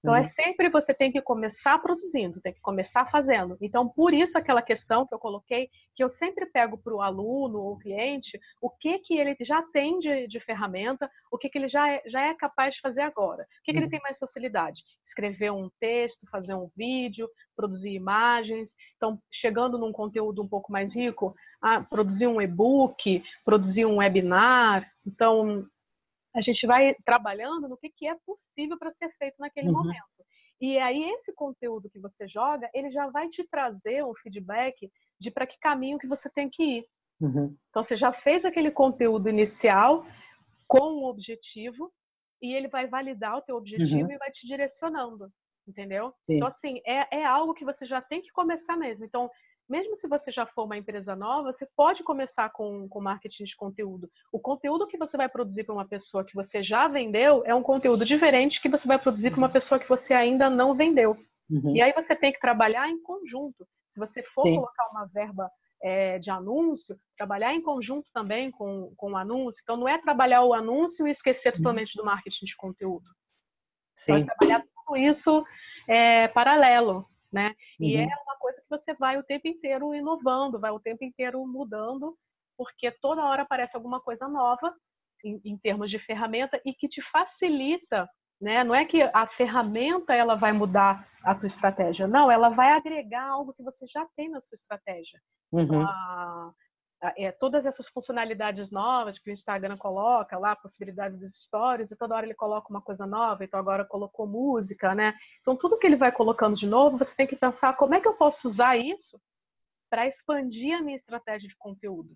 Então, é uhum. é sempre você tem que começar produzindo, tem que começar fazendo. Então, por isso aquela questão que eu coloquei, que eu sempre pego para o aluno ou cliente, o que que ele já tem de, de ferramenta, o que que ele já é, já é capaz de fazer agora. O que, que ele uhum. tem mais facilidade? Escrever um texto, fazer um vídeo, produzir imagens. Então, chegando num conteúdo um pouco mais rico, ah, produzir um e-book, produzir um webinar. Então, a gente vai trabalhando no que, que é possível para ser feito naquele uhum. momento. E aí esse conteúdo que você joga, ele já vai te trazer um feedback de para que caminho que você tem que ir. Uhum. Então você já fez aquele conteúdo inicial com um objetivo e ele vai validar o teu objetivo uhum. e vai te direcionando, entendeu? Sim. Então assim é, é algo que você já tem que começar mesmo. Então mesmo se você já for uma empresa nova, você pode começar com, com marketing de conteúdo. O conteúdo que você vai produzir para uma pessoa que você já vendeu é um conteúdo diferente que você vai produzir para uma uhum. pessoa que você ainda não vendeu. Uhum. E aí você tem que trabalhar em conjunto. Se você for Sim. colocar uma verba é, de anúncio, trabalhar em conjunto também com, com o anúncio. Então, não é trabalhar o anúncio e esquecer uhum. totalmente do marketing de conteúdo. Sim. Então, é trabalhar tudo isso é, paralelo, né? Uhum. E é uma coisa que você vai o tempo inteiro inovando, vai o tempo inteiro mudando, porque toda hora aparece alguma coisa nova em, em termos de ferramenta e que te facilita né? Não é que a ferramenta ela vai mudar a sua estratégia, não, ela vai agregar algo que você já tem na sua estratégia. Uhum. Então, a, a, é, todas essas funcionalidades novas que o Instagram coloca lá, possibilidades dos stories, e toda hora ele coloca uma coisa nova, então agora colocou música, né? Então tudo que ele vai colocando de novo, você tem que pensar como é que eu posso usar isso para expandir a minha estratégia de conteúdo.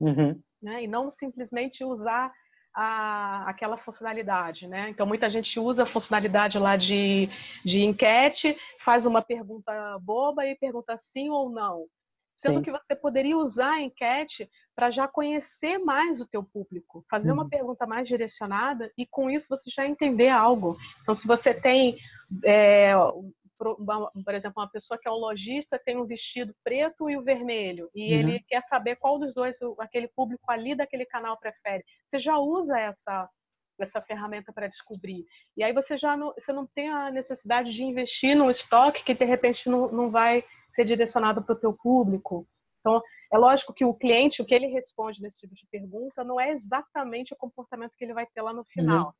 Uhum. Né? E não simplesmente usar a, aquela funcionalidade, né? Então muita gente usa a funcionalidade lá de, de enquete, faz uma pergunta boba e pergunta sim ou não. Sendo sim. que você poderia usar a enquete para já conhecer mais o teu público, fazer uhum. uma pergunta mais direcionada e com isso você já entender algo. Então se você tem é, por exemplo, uma pessoa que é um lojista tem um vestido preto e o vermelho e uhum. ele quer saber qual dos dois aquele público ali daquele canal prefere. Você já usa essa essa ferramenta para descobrir. E aí você já não, você não tem a necessidade de investir num estoque que de repente não, não vai ser direcionado para o teu público. Então, é lógico que o cliente, o que ele responde nesse tipo de pergunta, não é exatamente o comportamento que ele vai ter lá no final. Uhum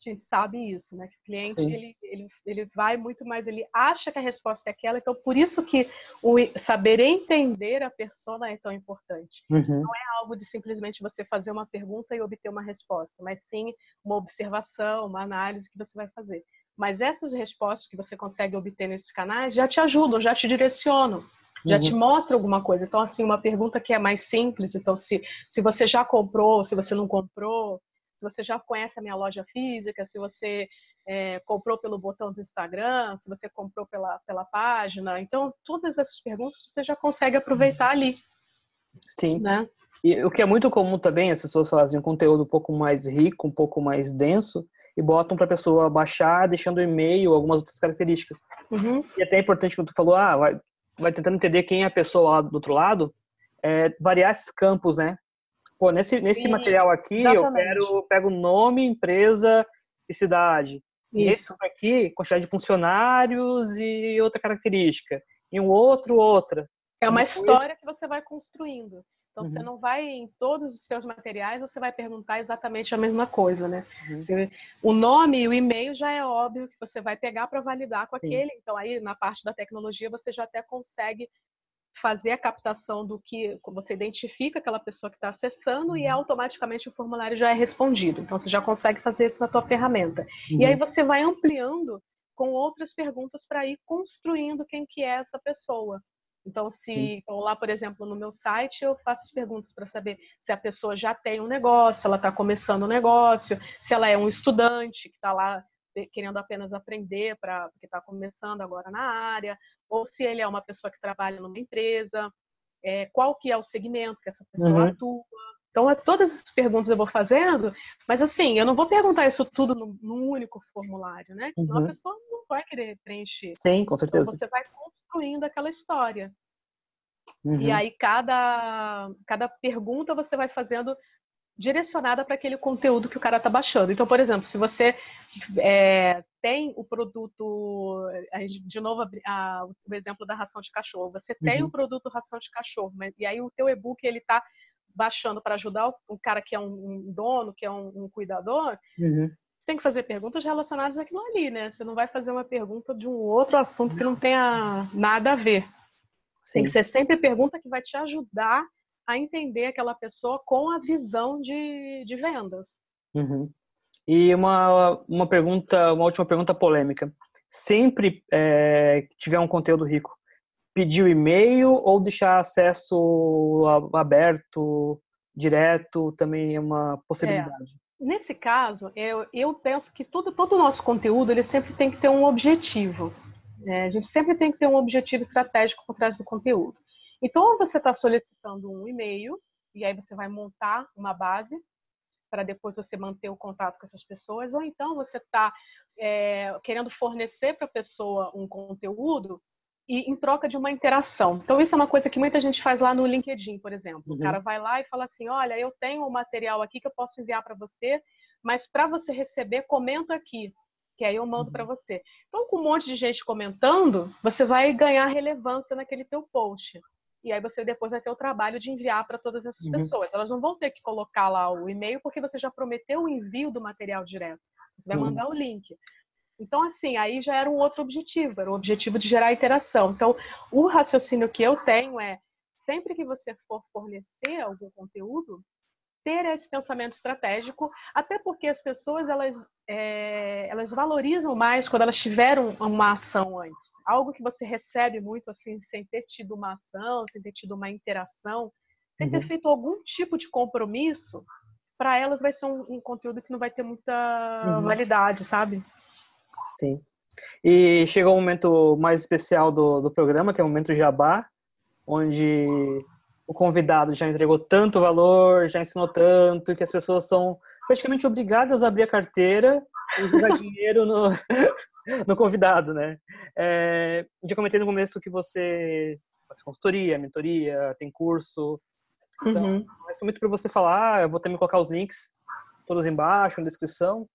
a gente sabe isso, né? Que o cliente ele, ele, ele vai muito mais, ele acha que a resposta é aquela, então por isso que o saber entender a persona é tão importante. Uhum. Não é algo de simplesmente você fazer uma pergunta e obter uma resposta, mas sim uma observação, uma análise que você vai fazer. Mas essas respostas que você consegue obter nesses canais já te ajudam, já te direcionam já uhum. te mostra alguma coisa. Então, assim, uma pergunta que é mais simples. Então, se, se você já comprou, se você não comprou, se você já conhece a minha loja física, se você é, comprou pelo botão do Instagram, se você comprou pela, pela página. Então, todas essas perguntas você já consegue aproveitar ali. Sim. Né? E o que é muito comum também, as pessoas fazem um conteúdo um pouco mais rico, um pouco mais denso, e botam para a pessoa baixar, deixando o e-mail, algumas outras características. Uhum. E até é importante quando tu falou, ah, vai, vai tentando entender quem é a pessoa lá do outro lado, é, variar esses campos, né? pô, nesse, nesse material aqui exatamente. eu quero pego nome, empresa e cidade. Isso. E esse aqui, quantidade de funcionários e outra característica. E um outro, outra. É uma Depois... história que você vai construindo. Então, uhum. você não vai, em todos os seus materiais, você vai perguntar exatamente a mesma coisa, né? Uhum. O nome e o e-mail já é óbvio que você vai pegar para validar com aquele. Sim. Então, aí, na parte da tecnologia, você já até consegue fazer a captação do que você identifica aquela pessoa que está acessando e uhum. automaticamente o formulário já é respondido. Então você já consegue fazer isso na tua ferramenta. E aí uhum. você vai ampliando com outras perguntas para ir construindo quem que é essa pessoa. Então, se então, lá, por exemplo, no meu site, eu faço perguntas para saber se a pessoa já tem um negócio, se ela está começando um negócio, se ela é um estudante que está lá querendo apenas aprender para porque está começando agora na área, ou se ele é uma pessoa que trabalha numa empresa, é, qual que é o segmento que essa pessoa uhum. atua. Então, é, todas essas perguntas eu vou fazendo, mas assim, eu não vou perguntar isso tudo num, num único formulário, né? Senão uhum. a pessoa não vai querer preencher. Sim, com certeza. Então, você vai construindo aquela história. Uhum. E aí, cada, cada pergunta você vai fazendo direcionada para aquele conteúdo que o cara está baixando. Então, por exemplo, se você é, tem o produto, de novo a, o exemplo da ração de cachorro, você tem uhum. o produto ração de cachorro, mas, e aí o teu e-book ele está baixando para ajudar o, o, cara que é um, um dono, que é um, um cuidador, uhum. Tem que fazer perguntas relacionadas àquilo ali, né? Você não vai fazer uma pergunta de um outro assunto que não tenha nada a ver. Tem que ser sempre pergunta que vai te ajudar a entender aquela pessoa com a visão de, de vendas. Uhum. E uma, uma pergunta, uma última pergunta polêmica. Sempre é, que tiver um conteúdo rico, pedir o e-mail ou deixar acesso aberto, direto, também é uma possibilidade? É. Nesse caso, eu, eu penso que todo, todo o nosso conteúdo ele sempre tem que ter um objetivo. É, a gente sempre tem que ter um objetivo estratégico por trás do conteúdo. Então, você está solicitando um e-mail, e aí você vai montar uma base para depois você manter o contato com essas pessoas, ou então você está é, querendo fornecer para a pessoa um conteúdo e em troca de uma interação. Então, isso é uma coisa que muita gente faz lá no LinkedIn, por exemplo. Uhum. O cara vai lá e fala assim: Olha, eu tenho um material aqui que eu posso enviar para você, mas para você receber, comenta aqui, que aí eu mando uhum. para você. Então, com um monte de gente comentando, você vai ganhar relevância naquele teu post. E aí você depois vai ter o trabalho de enviar para todas essas uhum. pessoas. Elas não vão ter que colocar lá o e-mail porque você já prometeu o envio do material direto. Você vai mandar o link. Então, assim, aí já era um outro objetivo, era o objetivo de gerar interação. Então, o raciocínio que eu tenho é, sempre que você for fornecer algum conteúdo, ter esse pensamento estratégico, até porque as pessoas, elas, é, elas valorizam mais quando elas tiveram uma ação antes. Algo que você recebe muito, assim, sem ter tido uma ação, sem ter tido uma interação, sem uhum. ter feito algum tipo de compromisso, para elas vai ser um, um, conteúdo que não vai ter muita uhum. validade, sabe? Sim. E chegou o um momento mais especial do, do programa, que é o momento Jabá, onde o convidado já entregou tanto valor, já ensinou tanto, que as pessoas são praticamente obrigadas a abrir a carteira e jogar dinheiro no, no convidado, né? É, já comentei no começo que você faz consultoria, mentoria, tem curso. Então, uhum. é muito para você falar, eu vou também colocar os links todos embaixo, na descrição.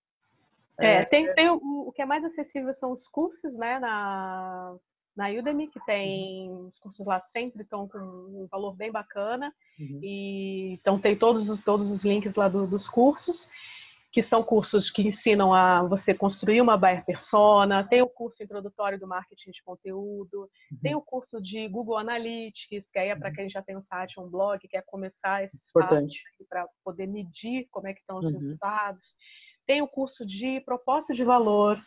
É, é, tem, tem o, o, que é mais acessível são os cursos, né, na, na Udemy, que tem uhum. os cursos lá sempre estão com um valor bem bacana. Uhum. E então tem todos os, todos os links lá do, dos cursos, que são cursos que ensinam a você construir uma buyer persona, tem o curso introdutório do marketing de conteúdo, uhum. tem o curso de Google Analytics, que aí é para uhum. quem já tem um site, um blog, quer começar esse para poder medir como é que estão os uhum. resultados. Tem o curso de propósito de valor,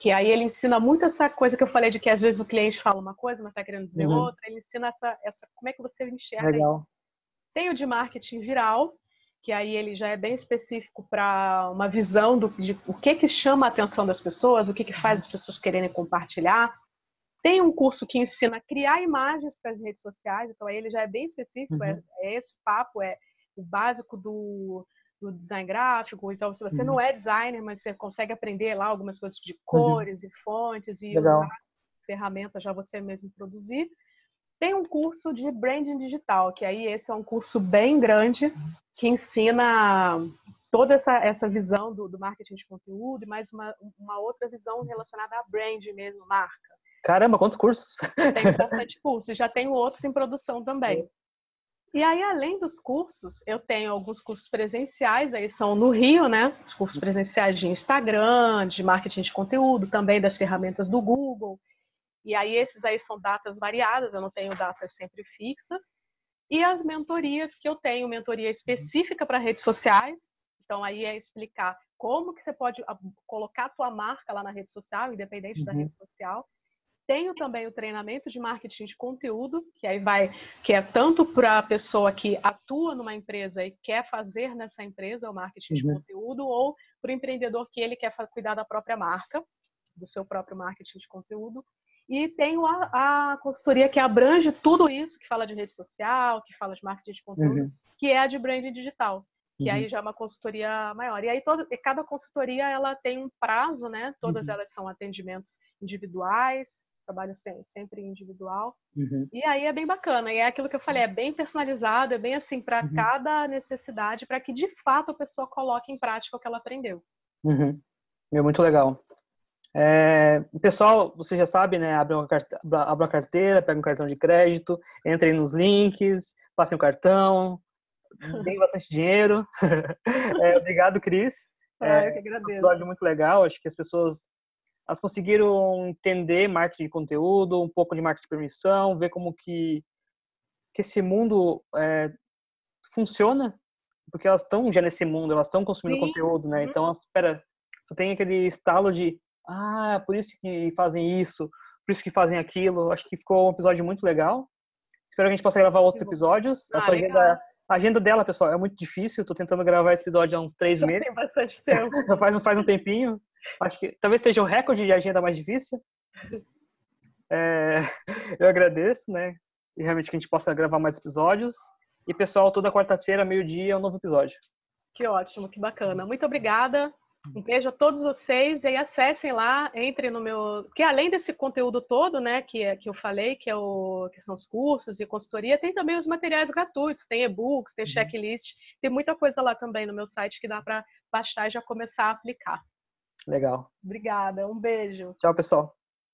que aí ele ensina muito essa coisa que eu falei de que às vezes o cliente fala uma coisa, mas está querendo dizer uhum. outra. Ele ensina essa, essa, como é que você enxerga Legal. Isso. Tem o de marketing viral, que aí ele já é bem específico para uma visão do, de o que que chama a atenção das pessoas, o que que faz as pessoas quererem compartilhar. Tem um curso que ensina a criar imagens para as redes sociais, então aí ele já é bem específico, é, uhum. é, é esse papo, é o básico do do design gráfico, então se você uhum. não é designer, mas você consegue aprender lá algumas coisas de cores uhum. e fontes e ferramentas já você mesmo produzir. Tem um curso de branding digital, que aí esse é um curso bem grande que ensina toda essa, essa visão do, do marketing de conteúdo e mais uma, uma outra visão relacionada a brand mesmo, marca. Caramba, quantos cursos! Tem bastante cursos. Já tenho outros em produção também. E aí, além dos cursos, eu tenho alguns cursos presenciais, aí são no Rio, né? Os cursos presenciais de Instagram, de marketing de conteúdo, também das ferramentas do Google. E aí, esses aí são datas variadas, eu não tenho datas sempre fixas. E as mentorias que eu tenho, mentoria específica para redes sociais. Então, aí é explicar como que você pode ah, colocar a sua marca lá na rede social, independente uhum. da rede social. Tenho também o treinamento de marketing de conteúdo, que aí vai, que é tanto para a pessoa que atua numa empresa e quer fazer nessa empresa o marketing uhum. de conteúdo, ou para o empreendedor que ele quer cuidar da própria marca, do seu próprio marketing de conteúdo. E tenho a, a consultoria que abrange tudo isso, que fala de rede social, que fala de marketing de conteúdo, uhum. que é a de branding digital que uhum. aí já é uma consultoria maior. E aí todo, cada consultoria ela tem um prazo, né? Todas uhum. elas são atendimentos individuais, trabalho sempre individual. Uhum. E aí é bem bacana. E é aquilo que eu falei, é bem personalizado, é bem assim para uhum. cada necessidade, para que de fato a pessoa coloque em prática o que ela aprendeu. Uhum. É muito legal. É, pessoal, você já sabe, né? Abre uma, abre uma carteira, pega um cartão de crédito, entre nos links, passe um cartão, tem bastante dinheiro. é, obrigado, Cris. Ah, eu que agradeço. É um episódio muito legal. Acho que as pessoas elas conseguiram entender marketing de conteúdo, um pouco de marketing de permissão, ver como que, que esse mundo é, funciona, porque elas estão já nesse mundo, elas estão consumindo Sim. conteúdo, né? Uhum. Então, espera, você tem aquele estalo de, ah, por isso que fazem isso, por isso que fazem aquilo. Acho que ficou um episódio muito legal. Espero que a gente possa gravar outros episódios. Ah, a, agenda, a agenda dela, pessoal, é muito difícil. Estou tentando gravar esse episódio há uns três Já meses. Tem bastante tempo. Já faz, faz um tempinho. Acho que talvez seja o recorde de agenda mais difícil. É, eu agradeço, né? E realmente que a gente possa gravar mais episódios. E pessoal, toda quarta-feira, meio-dia, é um novo episódio. Que ótimo, que bacana. Muito obrigada. Um beijo a todos vocês e aí acessem lá, entrem no meu, que além desse conteúdo todo, né, que é que eu falei, que é o que são os cursos e consultoria, tem também os materiais gratuitos, tem e-books, tem checklist, tem muita coisa lá também no meu site que dá para baixar e já começar a aplicar. Legal. Obrigada, um beijo. Tchau, pessoal.